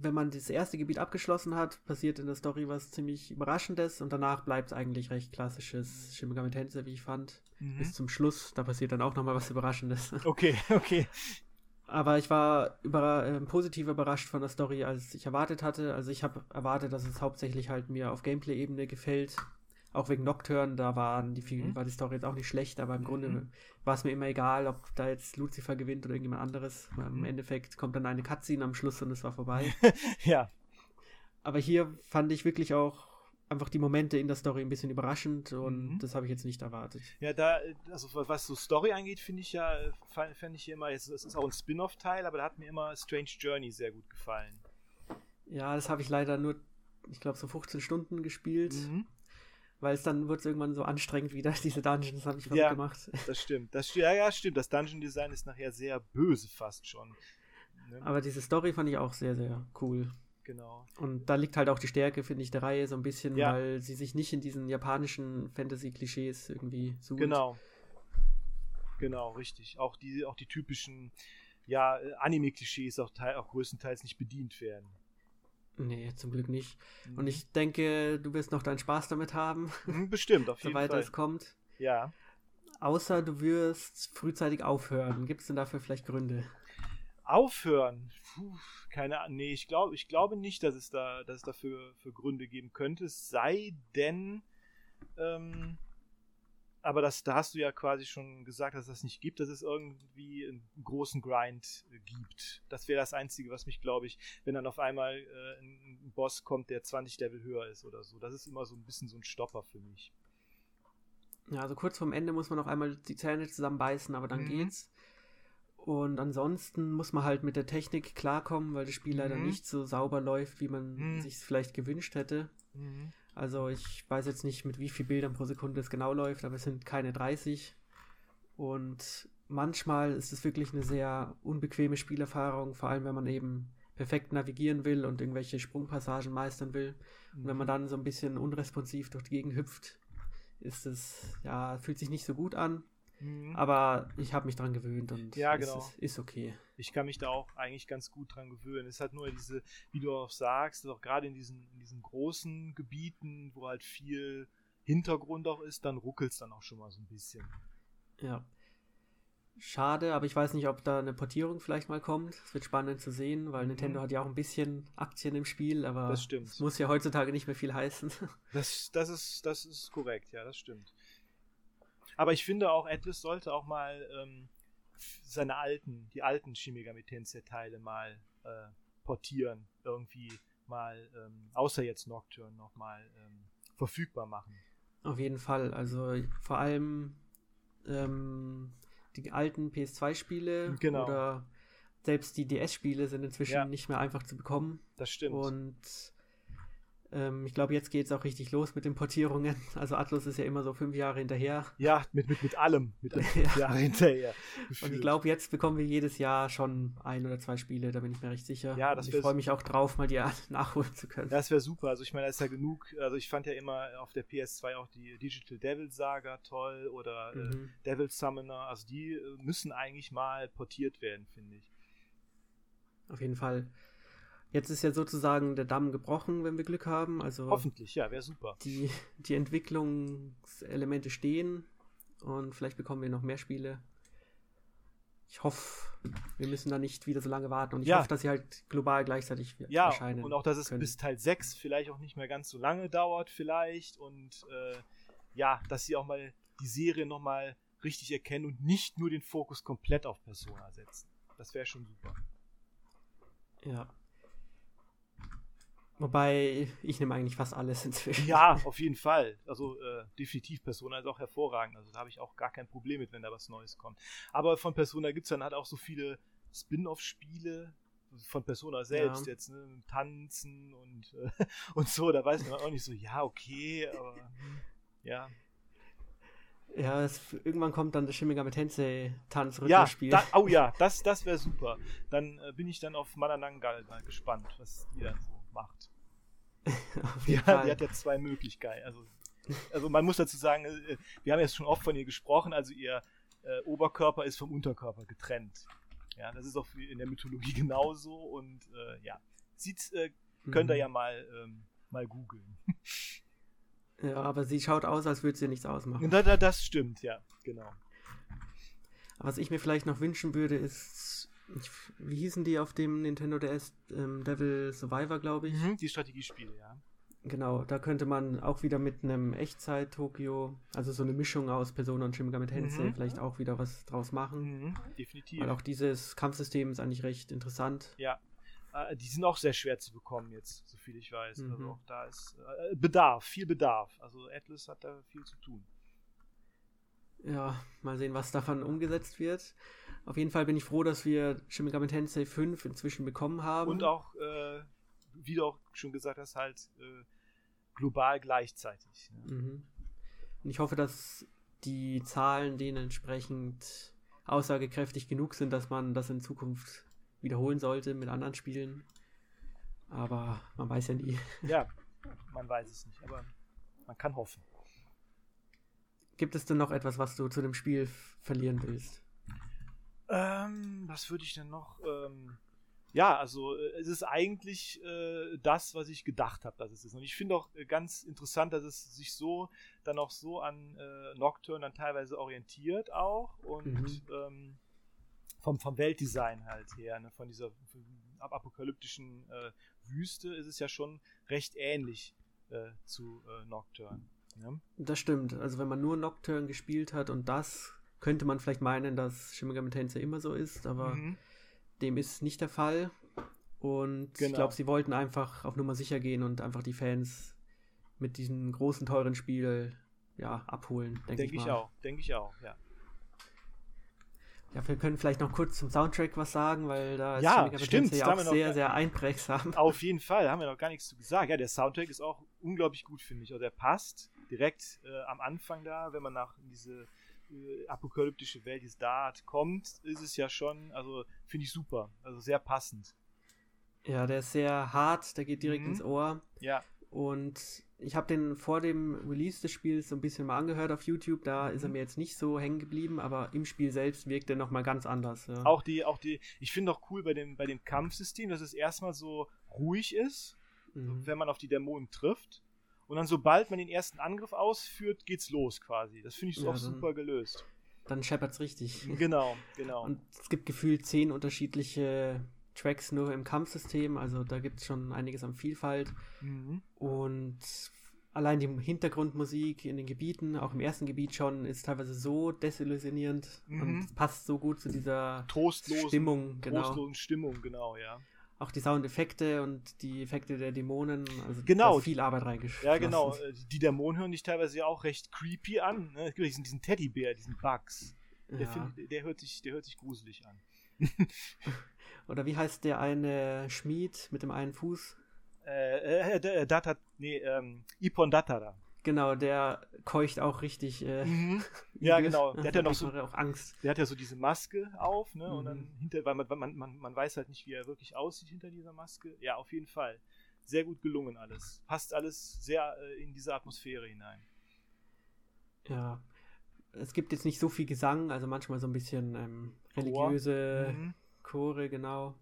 wenn man das erste Gebiet abgeschlossen hat, passiert in der Story was ziemlich Überraschendes und danach bleibt es eigentlich recht klassisches Shin Megami Tensei, wie ich fand. Mhm. Bis zum Schluss, da passiert dann auch nochmal was Überraschendes. (laughs) Okay, okay. Aber ich war über, äh, positiv überrascht von der Story, als ich erwartet hatte. Also ich habe erwartet, dass es hauptsächlich halt mir auf Gameplay-Ebene gefällt auch wegen Nocturne, da waren die, mhm. war die Story jetzt auch nicht schlecht, aber im mhm. Grunde war es mir immer egal, ob da jetzt Lucifer gewinnt oder irgendjemand anderes. Mhm. Im Endeffekt kommt dann eine Cutscene am Schluss und es war vorbei. (laughs) ja. Aber hier fand ich wirklich auch einfach die Momente in der Story ein bisschen überraschend und mhm. das habe ich jetzt nicht erwartet. Ja, da, also was so Story angeht, finde ich ja, fände ich immer, es ist auch ein Spin-off-Teil, aber da hat mir immer Strange Journey sehr gut gefallen. Ja, das habe ich leider nur, ich glaube, so 15 Stunden gespielt. Mhm weil es dann wird es irgendwann so anstrengend wieder, (laughs) diese Dungeons habe ich ja, gemacht. Das stimmt. Das, ja, ja, stimmt. Das Dungeon Design ist nachher sehr böse fast schon. Ne? Aber diese Story fand ich auch sehr, sehr cool. Genau. Und da liegt halt auch die Stärke, finde ich, der Reihe so ein bisschen, ja. weil sie sich nicht in diesen japanischen Fantasy-Klischees irgendwie sucht. Genau. Genau, richtig. Auch die, auch die typischen ja, Anime-Klischees auch, auch größtenteils nicht bedient werden. Nee, zum Glück nicht. Mhm. Und ich denke, du wirst noch deinen Spaß damit haben. Mhm, bestimmt, auf (laughs) jeden Fall. Soweit es kommt. Ja. Außer du wirst frühzeitig aufhören. Gibt es denn dafür vielleicht Gründe? Aufhören? Puh, keine Ahnung. Nee, ich glaube ich glaube nicht, dass es da dass es dafür für Gründe geben könnte. Es sei denn, ähm, aber das, da hast du ja quasi schon gesagt, dass das nicht gibt, dass es irgendwie einen großen Grind äh, gibt. Das wäre das Einzige, was mich, glaube ich, wenn dann auf einmal äh, ein, Boss kommt, der 20 Level höher ist oder so. Das ist immer so ein bisschen so ein Stopper für mich. Ja, also kurz vorm Ende muss man noch einmal die Zähne zusammenbeißen, aber dann mhm. geht's. Und ansonsten muss man halt mit der Technik klarkommen, weil das Spiel mhm. leider nicht so sauber läuft, wie man mhm. sich es vielleicht gewünscht hätte. Mhm. Also ich weiß jetzt nicht, mit wie viel Bildern pro Sekunde es genau läuft, aber es sind keine 30. Und manchmal ist es wirklich eine sehr unbequeme Spielerfahrung, vor allem wenn man eben perfekt navigieren will und irgendwelche Sprungpassagen meistern will. Und wenn man dann so ein bisschen unresponsiv durch die Gegend hüpft, ist es, ja, fühlt sich nicht so gut an. Mhm. Aber ich habe mich dran gewöhnt und ja, genau. ist, ist, okay. Ich kann mich da auch eigentlich ganz gut dran gewöhnen. Es hat nur diese, wie du auch sagst, auch gerade in diesen, in diesen großen Gebieten, wo halt viel Hintergrund auch ist, dann ruckelt es dann auch schon mal so ein bisschen. Ja. Schade, aber ich weiß nicht, ob da eine Portierung vielleicht mal kommt. Es wird spannend zu sehen, weil Nintendo mhm. hat ja auch ein bisschen Aktien im Spiel, aber das stimmt. Es muss ja heutzutage nicht mehr viel heißen. Das, das, ist, das ist korrekt, ja, das stimmt. Aber ich finde auch, Atlas sollte auch mal ähm, seine alten, die alten Shin Megami Teile mal äh, portieren, irgendwie mal, ähm, außer jetzt Nocturne, nochmal ähm, verfügbar machen. Auf jeden Fall, also vor allem ähm, die alten PS2-Spiele genau. oder selbst die DS-Spiele sind inzwischen ja. nicht mehr einfach zu bekommen. Das stimmt. Und ich glaube, jetzt geht es auch richtig los mit den Portierungen. (laughs) Also Atlus ist ja immer so fünf Jahre hinterher. Ja, mit, mit, mit allem. Mit (laughs) fünf Jahre hinterher. Und ich glaube, jetzt bekommen wir jedes Jahr schon ein oder zwei Spiele, da bin ich mir recht sicher. Ja, das Und ich freue mich auch drauf, mal die (laughs) nachholen zu können. Das wäre super. Also ich meine, da ist ja genug. Also ich fand ja immer auf der PS2 auch die Digital Devil Saga toll oder äh, mhm. äh, Devil Summoner. Also die äh, müssen eigentlich mal portiert werden, finde ich. Auf jeden Fall. Jetzt ist ja sozusagen der Damm gebrochen, wenn wir Glück haben. Also Hoffentlich, ja, wäre super. Die, die Entwicklungselemente stehen und vielleicht bekommen wir noch mehr Spiele. Ich hoffe, wir müssen da nicht wieder so lange warten und ich ja. hoffe, dass sie halt global gleichzeitig ja, erscheinen. Und auch, dass es können. bis Teil 6 vielleicht auch nicht mehr ganz so lange dauert, vielleicht. Und äh, ja, dass sie auch mal die Serie nochmal richtig erkennen und nicht nur den Fokus komplett auf Persona setzen. Das wäre schon super. Ja. Wobei, ich nehme eigentlich fast alles (laughs) inzwischen. Ja, auf jeden Fall. Also äh, definitiv Persona ist auch hervorragend. Also da habe ich auch gar kein Problem mit, wenn da was Neues kommt. Aber von Persona gibt es dann halt auch so viele Spin-off-Spiele von Persona selbst ja. jetzt, ne? Tanzen und, äh, (laughs) und so. Da weiß man auch nicht so, ja, okay, aber hm, ja. Ja, es, irgendwann kommt dann das Megami Tensei Tanz ja, da, oh ja, das, das wäre super. Dann äh, bin ich dann auf Mananangal mal gespannt, was die dann so macht. (laughs) ja, die hat ja zwei Möglichkeiten. Also, also man muss dazu sagen, äh, wir haben jetzt schon oft von ihr gesprochen, also ihr äh, Oberkörper ist vom Unterkörper getrennt. Ja, das ist auch in der Mythologie (laughs) genauso und äh, ja, sieht, äh, könnt ihr mhm. ja mal, ähm, mal googeln. Ja, aber sie schaut aus, als würde sie nichts ausmachen. Da, da, das stimmt, ja, genau. Was ich mir vielleicht noch wünschen würde, ist ich, wie hießen die auf dem Nintendo DS? Ähm, Devil Survivor, glaube ich. Mhm, die Strategiespiele, ja. Genau, da könnte man auch wieder mit einem Echtzeit-Tokio, also so eine Mischung aus Persona und Shin Megami Tensei, mhm. vielleicht auch wieder was draus machen. Mhm, definitiv. Weil auch dieses Kampfsystem ist eigentlich recht interessant. Ja, äh, die sind auch sehr schwer zu bekommen jetzt, so viel ich weiß. Also mhm. Also auch da ist äh, Bedarf, viel Bedarf. Also Atlas hat da viel zu tun. Ja, mal sehen, was davon umgesetzt wird. Auf jeden Fall bin ich froh, dass wir Shin Megami Tensei 5 inzwischen bekommen haben. Und auch, äh, wie du auch schon gesagt hast, halt äh, global gleichzeitig. Ja. Mhm. Und ich hoffe, dass die Zahlen denen entsprechend aussagekräftig genug sind, dass man das in Zukunft wiederholen sollte mit anderen Spielen. Aber man weiß ja nie. (laughs) Ja, man weiß es nicht, aber man kann hoffen. Gibt es denn noch etwas, was du zu dem Spiel verlieren willst? Ähm, was würde ich denn noch? Ähm, ja, also äh, es ist eigentlich äh, das, was ich gedacht habe, dass es ist. Und ich finde auch äh, ganz interessant, dass es sich so dann auch so an äh, Nocturne dann teilweise orientiert auch und mhm. ähm, vom, vom Weltdesign halt her, ne, von dieser apokalyptischen äh, Wüste ist es ja schon recht ähnlich äh, zu Nocturne. Ne? Das stimmt. Also wenn man nur Nocturne gespielt hat und das könnte man vielleicht meinen, dass Shin Megami Tensei immer so ist, aber mhm. dem ist nicht der Fall. Und genau. ich glaube, sie wollten einfach auf Nummer sicher gehen und einfach die Fans mit diesem großen, teuren Spiel ja, abholen, denke denk ich, ich auch, denke ich auch, ja. Ja, wir können vielleicht noch kurz zum Soundtrack was sagen, weil da ja, ist stimmt, ja auch sehr, sehr einprägsam. Auf jeden Fall, da haben wir noch gar nichts zu gesagt. Ja, der Soundtrack ist auch unglaublich gut, finde ich. Also der passt direkt äh, am Anfang da, wenn man nach diese äh, apokalyptische Welt, die es da hat, kommt, ist es ja schon, also finde ich super. Also sehr passend. Ja, der ist sehr hart, der geht direkt Mhm. ins Ohr. Ja. Und ich habe den vor dem Release des Spiels so ein bisschen mal angehört auf YouTube. Da ist er Mhm. mir jetzt nicht so hängen geblieben, aber im Spiel selbst wirkt er nochmal ganz anders. Ja. Auch die, auch die, ich finde auch cool bei dem, bei dem Kampfsystem, dass es erstmal so ruhig ist, Mhm. wenn man auf die Dämonen trifft. Und dann, sobald man den ersten Angriff ausführt, geht's los quasi. Das finde ich so Ja, auch super gelöst. Dann scheppert's richtig. Genau, genau. Und es gibt gefühlt zehn unterschiedliche Tracks nur im Kampfsystem. Also da gibt es schon einiges an Vielfalt. Mhm. Und allein die Hintergrundmusik in den Gebieten, auch im ersten Gebiet schon, ist teilweise so desillusionierend Mhm. und passt so gut zu dieser Trostlosen, Stimmung, genau. trostlosen Stimmung, genau, ja. Auch die Soundeffekte und die Effekte der Dämonen, also Genau. viel Arbeit reingeschrieben. Ja, genau. äh, Die Dämonen hören dich teilweise ja auch recht creepy an. Ne? Es gibt diesen, diesen Teddybär, diesen Bugs. Der, Ja. find, der, hört sich, der hört sich gruselig an. (laughs) Oder wie heißt der eine Schmied mit dem einen Fuß? Äh, äh, äh, Data, nee, ähm, Ipon Datara. Genau, der keucht auch richtig. Äh, Mhm. (laughs) Ja, genau. Der hat ja noch so, auch Angst. der hat ja so diese Maske auf, ne? Und Mhm. dann hinter, weil man, man, man, man weiß halt nicht, wie er wirklich aussieht hinter dieser Maske. Ja, auf jeden Fall. Sehr gut gelungen alles. Passt alles sehr äh, in diese Atmosphäre hinein. Ja. Es gibt jetzt nicht so viel Gesang, also manchmal so ein bisschen ähm, Chor. religiöse Mhm. Chore, genau.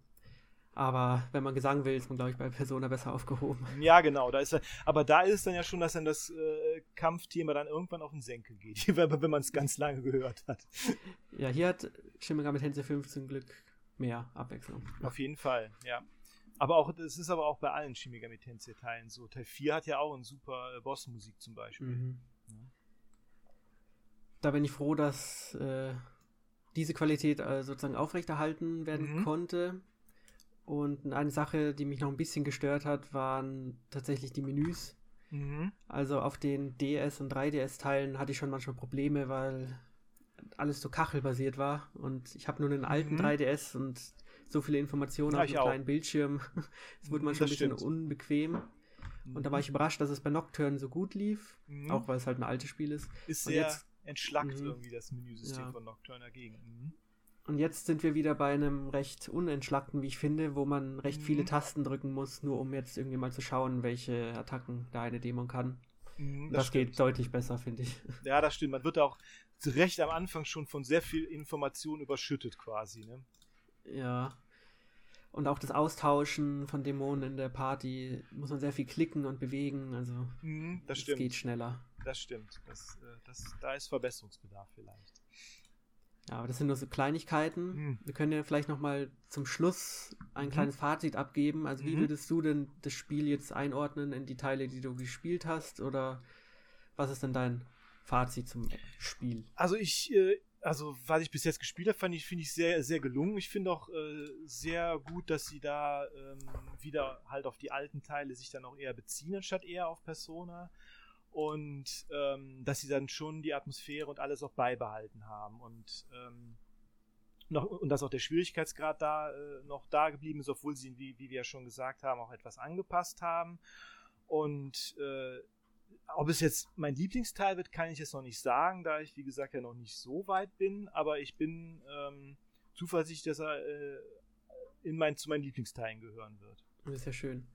Aber wenn man Gesang will, ist man, glaube ich, bei Persona besser aufgehoben. Ja, genau. Da ist er, aber da ist es dann ja schon, dass dann das äh, Kampfthema dann irgendwann auf den Senkel geht, (laughs) wenn, man es ganz lange gehört hat. Ja, hier hat Shin Megami Tensei 5 zum Glück mehr Abwechslung. Auf jeden Fall, ja. Aber auch, das ist aber auch bei allen Shin Megami Tensei Teilen so. Teil 4 hat ja auch eine super äh, Bossmusik zum Beispiel. Mhm. Ja. Da bin ich froh, dass äh, diese Qualität äh, sozusagen aufrechterhalten werden Mhm. konnte. Und eine Sache, die mich noch ein bisschen gestört hat, waren tatsächlich die Menüs. Mhm. Also auf den DS- und 3DS-Teilen hatte ich schon manchmal Probleme, weil alles so kachelbasiert war. Und ich habe nur einen alten Mhm. 3DS und so viele Informationen Ja, auf einem auch. kleinen Bildschirm. (laughs) Es wurde Mhm, manchmal ein das bisschen stimmt. unbequem. Und da war ich überrascht, dass es bei Nocturne so gut lief. Mhm. Auch weil es halt ein altes Spiel ist. ist und sehr jetzt- entschlackt Mhm. irgendwie das Menüsystem Ja. von Nocturne dagegen. Und jetzt sind wir wieder bei einem recht unentschlackten, wie ich finde, wo man recht viele Mhm. Tasten drücken muss, nur um jetzt irgendwie mal zu schauen, welche Attacken der eine Dämon kann. Mhm, Das, stimmt. geht deutlich besser, finde ich. (laughs) Ja, das stimmt. Man wird auch recht am Anfang schon von sehr viel Information überschüttet quasi. Ne? Ja. Und auch das Austauschen von Dämonen in der Party muss man sehr viel klicken und bewegen, also Mhm, das stimmt. geht schneller. Das stimmt. Das, äh, das, da ist Verbesserungsbedarf vielleicht. Ja, aber das sind nur so Kleinigkeiten. Hm. Wir können ja vielleicht nochmal zum Schluss ein Mhm. kleines Fazit abgeben. Also wie Mhm. würdest du denn das Spiel jetzt einordnen in die Teile, die du gespielt hast? Oder was ist denn dein Fazit zum Spiel? Also ich, äh, also was ich bis jetzt gespielt habe, fand ich, finde ich sehr, sehr gelungen. Ich finde auch äh, sehr gut, dass sie da ähm, wieder halt auf die alten Teile sich dann auch eher beziehen, anstatt eher auf Persona. Und ähm, dass sie dann schon die Atmosphäre und alles auch beibehalten haben. Und, ähm, noch, und dass auch der Schwierigkeitsgrad da äh, noch da geblieben ist, obwohl sie, wie, wie wir ja schon gesagt haben, auch etwas angepasst haben. Und äh, ob es jetzt mein Lieblingsteil wird, kann ich jetzt noch nicht sagen, da ich, wie gesagt, ja noch nicht so weit bin. Aber ich bin ähm, zuversichtlich, dass er äh, in mein, zu meinen Lieblingsteilen gehören wird. Das ist ja schön.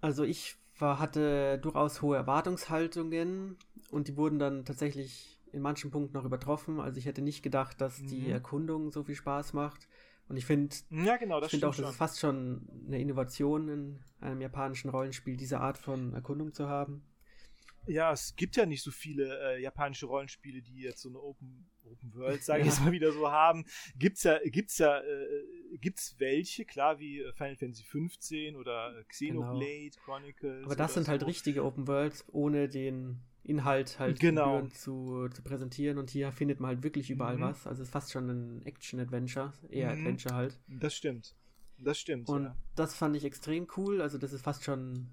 Also ich war, hatte durchaus hohe Erwartungshaltungen und die wurden dann tatsächlich in manchen Punkten noch übertroffen. Also ich hätte nicht gedacht, dass die Mhm. Erkundung so viel Spaß macht. Und ich finde, Ja, genau, das ich finde auch, das ist fast schon eine Innovation in einem japanischen Rollenspiel, diese Art von Erkundung zu haben. Ja, es gibt ja nicht so viele äh, japanische Rollenspiele, die jetzt so eine Open, Open World, sage ich jetzt mal wieder so haben. Gibt's ja, gibt's ja, äh, gibt's welche, klar, wie äh, Final Fantasy 15 oder äh, Xenoblade Chronicles. Aber das sind halt so. richtige Open Worlds, ohne den Inhalt halt Genau. zu, zu präsentieren. Und hier findet man halt wirklich überall Mhm. was. Also es ist fast schon ein Action-Adventure, eher Mhm. Adventure halt. Das stimmt. Das stimmt, Und ja. das fand ich extrem cool. Also das ist fast schon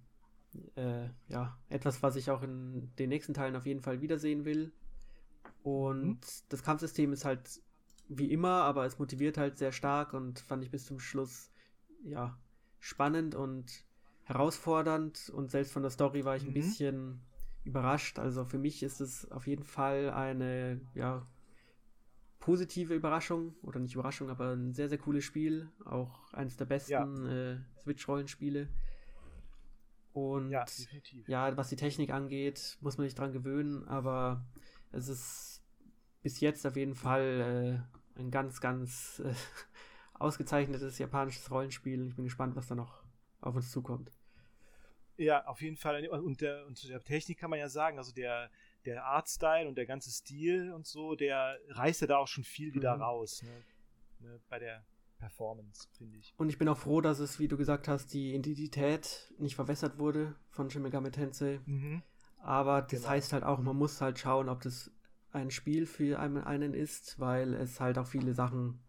äh, ja, etwas, was ich auch in den nächsten Teilen auf jeden Fall wiedersehen will. Und Mhm. das Kampfsystem ist halt wie immer, aber es motiviert halt sehr stark und fand ich bis zum Schluss ja spannend und herausfordernd. Und selbst von der Story war ich ein Mhm. bisschen überrascht. Also für mich ist es auf jeden Fall eine ja, positive Überraschung, oder nicht Überraschung, aber ein sehr, sehr cooles Spiel. Auch eines der besten ja. äh, Switch-Rollenspiele. Und ja, ja, was die Technik angeht, muss man sich dran gewöhnen, aber es ist bis jetzt auf jeden Fall äh, ein ganz, ganz äh, (laughs) ausgezeichnetes japanisches Rollenspiel. Ich bin gespannt, was da noch auf uns zukommt. Ja, auf jeden Fall. Und, der, und zu der Technik kann man ja sagen, also der, der Artstyle und der ganze Stil und so, der reißt ja da auch schon viel wieder mhm. raus. Ne? Ne? Bei der Performance, finde ich. Und ich bin auch froh, dass es, wie du gesagt hast, die Identität nicht verwässert wurde von Shin Megami Tensei. Mhm. Aber das genau. heißt halt auch, man muss halt schauen, ob das ein Spiel für einen ist, weil es halt auch viele Sachen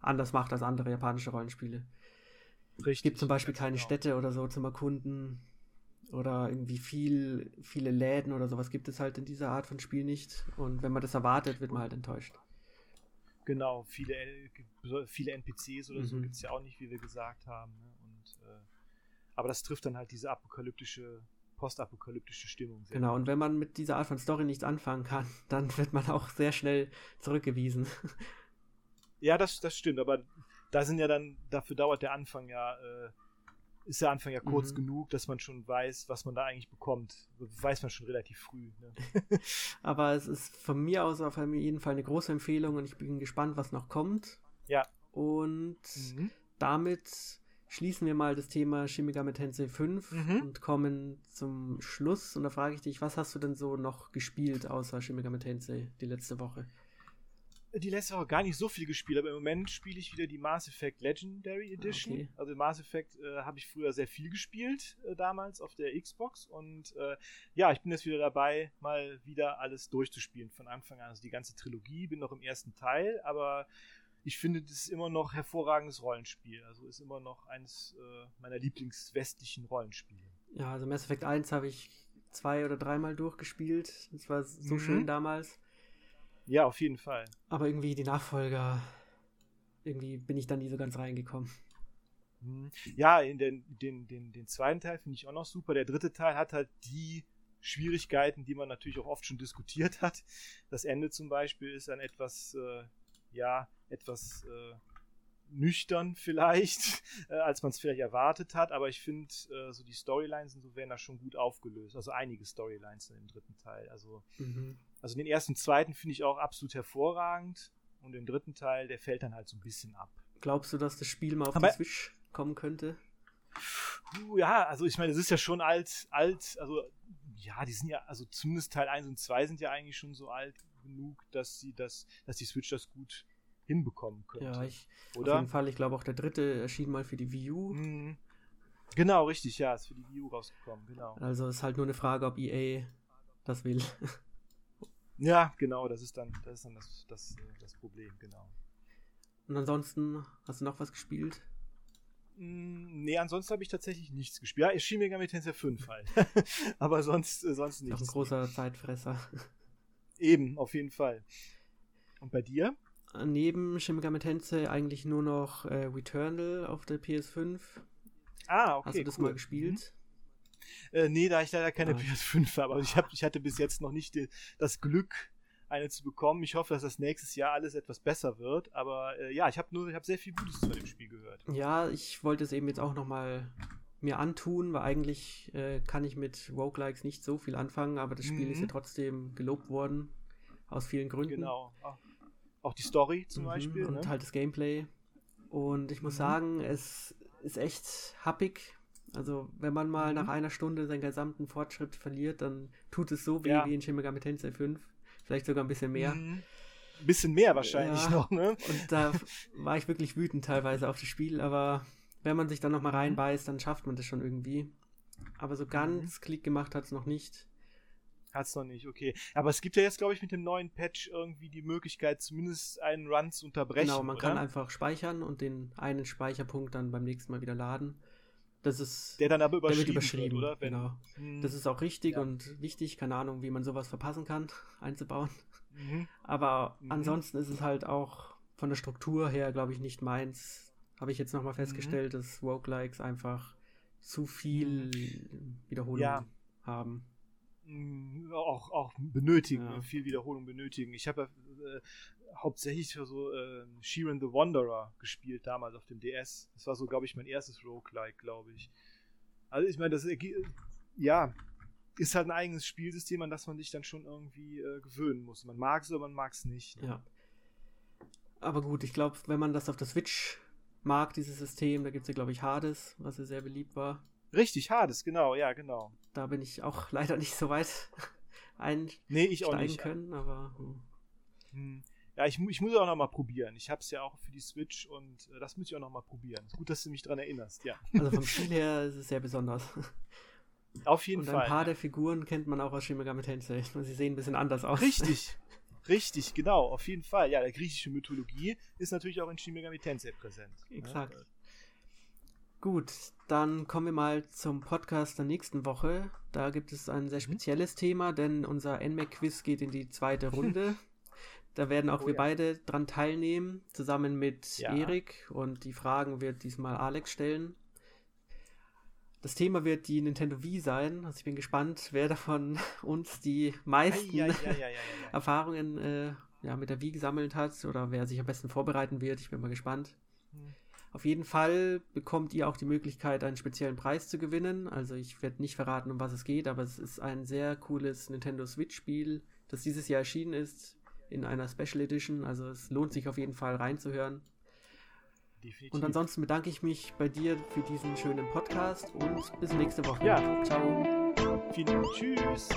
anders macht als andere japanische Rollenspiele. Richtig. Es gibt zum Beispiel keine genau. Städte oder so zum Erkunden oder irgendwie viel, viele Läden oder sowas gibt es halt in dieser Art von Spiel nicht. Und wenn man das erwartet, wird man halt enttäuscht. Genau, viele, viele NPCs oder mhm. so gibt es ja auch nicht, wie wir gesagt haben. Ne? Und, äh, aber das trifft dann halt diese apokalyptische, postapokalyptische Stimmung. Genau, und wenn man mit dieser Art von Story nichts anfangen kann, (laughs) dann wird man auch sehr schnell zurückgewiesen. (laughs) Ja, das, das stimmt, aber da sind ja dann, dafür dauert der Anfang ja äh, ist der Anfang ja kurz mhm. genug, dass man schon weiß, was man da eigentlich bekommt. Weiß man schon relativ früh. Ne? (laughs) Aber es ist von mir aus auf jeden Fall eine große Empfehlung und ich bin gespannt, was noch kommt. Ja. Und mhm. damit schließen wir mal das Thema Shin Megami Tensei 5 mhm. und kommen zum Schluss. Und da frage ich dich, was hast du denn so noch gespielt außer Shin Megami Tensei die letzte Woche? Die letzte Woche gar nicht so viel gespielt, aber im Moment spiele ich wieder die Mass Effect Legendary Edition. Okay. Also Mass Effect äh, habe ich früher sehr viel gespielt, äh, damals auf der Xbox. Und äh, ja, ich bin jetzt wieder dabei, mal wieder alles durchzuspielen von Anfang an. Also die ganze Trilogie, bin noch im ersten Teil, aber ich finde, das ist immer noch hervorragendes Rollenspiel. Also ist immer noch eines äh, meiner Lieblingswestlichen Rollenspiele. Ja, also Mass Effect 1 habe ich zwei oder dreimal durchgespielt. Das war so mhm. schön damals. Ja, auf jeden Fall. Aber irgendwie die Nachfolger, irgendwie bin ich dann nie so ganz reingekommen. Mhm. Ja, in den, den, den, den zweiten Teil finde ich auch noch super. Der dritte Teil hat halt die Schwierigkeiten, die man natürlich auch oft schon diskutiert (laughs) hat. Das Ende zum Beispiel ist dann etwas, äh, ja, etwas äh, nüchtern vielleicht, (laughs) äh, als man es vielleicht erwartet hat, aber ich finde, äh, so die Storylines und so werden da schon gut aufgelöst. Also einige Storylines im dritten Teil. Also, mhm. Also den ersten, zweiten finde ich auch absolut hervorragend und den dritten Teil, der fällt dann halt so ein bisschen ab. Glaubst du, dass das Spiel mal auf aber, die Switch kommen könnte? Ja, also ich meine, es ist ja schon alt, alt, also ja, die sind ja, also zumindest Teil 1 und 2 sind ja eigentlich schon so alt genug, dass sie das, dass die Switch das gut hinbekommen könnte. Ja, ich, oder? auf jeden Fall. Ich glaube auch der dritte erschien mal für die Wii U. Mhm. Genau, richtig, ja, ist für die Wii U rausgekommen, genau. Also ist halt nur eine Frage, ob EA das will. Ja, genau, das ist dann, das ist dann das, das, das Problem, genau. Und ansonsten, hast du noch was gespielt? Mm, nee, ansonsten habe ich tatsächlich nichts gespielt. Ja, Shin Megami Tensei 5 (laughs) halt. (laughs) Aber sonst, äh, sonst nichts. Auch ein großer Zeitfresser. Eben, auf jeden Fall. Und bei dir? neben Shin Megami Tensei eigentlich nur noch äh, Returnal auf der PS5. Ah, okay. Hast du das cool. mal gespielt? Mhm. Äh, nee, da ich leider keine ah. PS5 habe. Aber ich, hab, ich hatte bis jetzt noch nicht die, das Glück, eine zu bekommen. Ich hoffe, dass das nächstes Jahr alles etwas besser wird. Aber äh, ja, ich habe nur, ich habe sehr viel Gutes zu dem Spiel gehört. Ja, ich wollte es eben jetzt auch noch mal mir antun, weil eigentlich äh, kann ich mit Roguelikes nicht so viel anfangen, aber das Spiel mhm. ist ja trotzdem gelobt worden aus vielen Gründen. Genau. Auch die Story zum mhm, Beispiel. Und ne? halt das Gameplay. Und ich muss mhm. sagen, es ist echt happig. Also, wenn man mal mhm. nach einer Stunde seinen gesamten Fortschritt verliert, dann tut es so weh ja. wie in Shin Megami Tensei 5. Vielleicht sogar ein bisschen mehr. Mhm. Ein bisschen mehr wahrscheinlich ja. noch, ne? Und da war ich wirklich wütend teilweise auf das Spiel, aber wenn man sich dann nochmal mhm. reinbeißt, dann schafft man das schon irgendwie. Aber so ganz mhm. Klick gemacht hat es noch nicht. Hat's noch nicht, okay. Aber es gibt ja jetzt, glaube ich, mit dem neuen Patch irgendwie die Möglichkeit, zumindest einen Run zu unterbrechen. Genau, man oder? kann einfach speichern und den einen Speicherpunkt dann beim nächsten Mal wieder laden. Das ist. Der dann aber überschrieben, überschrieben wird, oder? Wenn, genau. Hm, das ist auch richtig ja. und wichtig. Keine Ahnung, wie man sowas verpassen kann, (laughs) einzubauen. Mhm. Aber mhm. ansonsten ist es halt auch von der Struktur her, glaube ich, nicht meins. Habe ich jetzt nochmal mhm. festgestellt, mhm. dass Roguelikes einfach zu viel mhm. Wiederholung ja. haben. mh, auch, auch benötigen, ja. viel Wiederholung benötigen. Ich habe äh, hauptsächlich für so äh, Sheeran the Wanderer gespielt damals auf dem DS. Das war so, glaube ich, mein erstes Roguelike, glaube ich. Also ich meine, das ja, ist halt ein eigenes Spielsystem, an das man sich dann schon irgendwie äh, gewöhnen muss. Man mag es oder man mag es nicht. Ne? Ja. Aber gut, ich glaube, wenn man das auf der Switch mag, dieses System, da gibt es ja, glaube ich, Hades, was ja sehr beliebt war. Richtig, Hades, genau, ja, genau. Da bin ich auch (laughs) leider nicht so weit einsteigen nee, können, aber. Hm. Ja, ich, ich muss auch noch mal probieren. Ich habe es ja auch für die Switch und äh, das muss ich auch noch mal probieren. Gut, dass du mich daran erinnerst, ja. Also vom Spiel her ist es sehr besonders. Auf jeden und Fall. Ein paar ja. der Figuren kennt man auch aus Shin Megami Tensei. (laughs) Sie sehen ein bisschen anders aus. Richtig. (laughs) Richtig, genau, auf jeden Fall. Ja, der griechische Mythologie ist natürlich auch in Shin Megami Tensei präsent. Ne? Exakt. Ja. Gut, dann kommen wir mal zum Podcast der nächsten Woche. Da gibt es ein sehr mhm. spezielles. Thema, denn unser NMAC-Quiz geht in die zweite (laughs) Runde. Da werden auch oh, wir ja. beide dran teilnehmen, zusammen mit ja. Erik. Und die Fragen wird diesmal Alex stellen. Das Thema wird die Nintendo Wii sein. Also ich bin gespannt, wer davon (laughs) uns die meisten ei, ei, ei, Erfahrungen äh, ja, mit der Wii gesammelt hat oder wer sich am besten vorbereiten wird. Ich bin mal gespannt. Hm. Auf jeden Fall bekommt ihr auch die Möglichkeit, einen speziellen Preis zu gewinnen. Also ich werde nicht verraten, um was es geht, aber es ist ein sehr cooles Nintendo Switch-Spiel, das dieses Jahr erschienen ist in einer Special Edition. Also es lohnt sich auf jeden Fall reinzuhören. Definitiv. Und ansonsten bedanke ich mich bei dir für diesen schönen Podcast und bis nächste Woche. Ja. Ciao. Vielen Dank. Tschüss.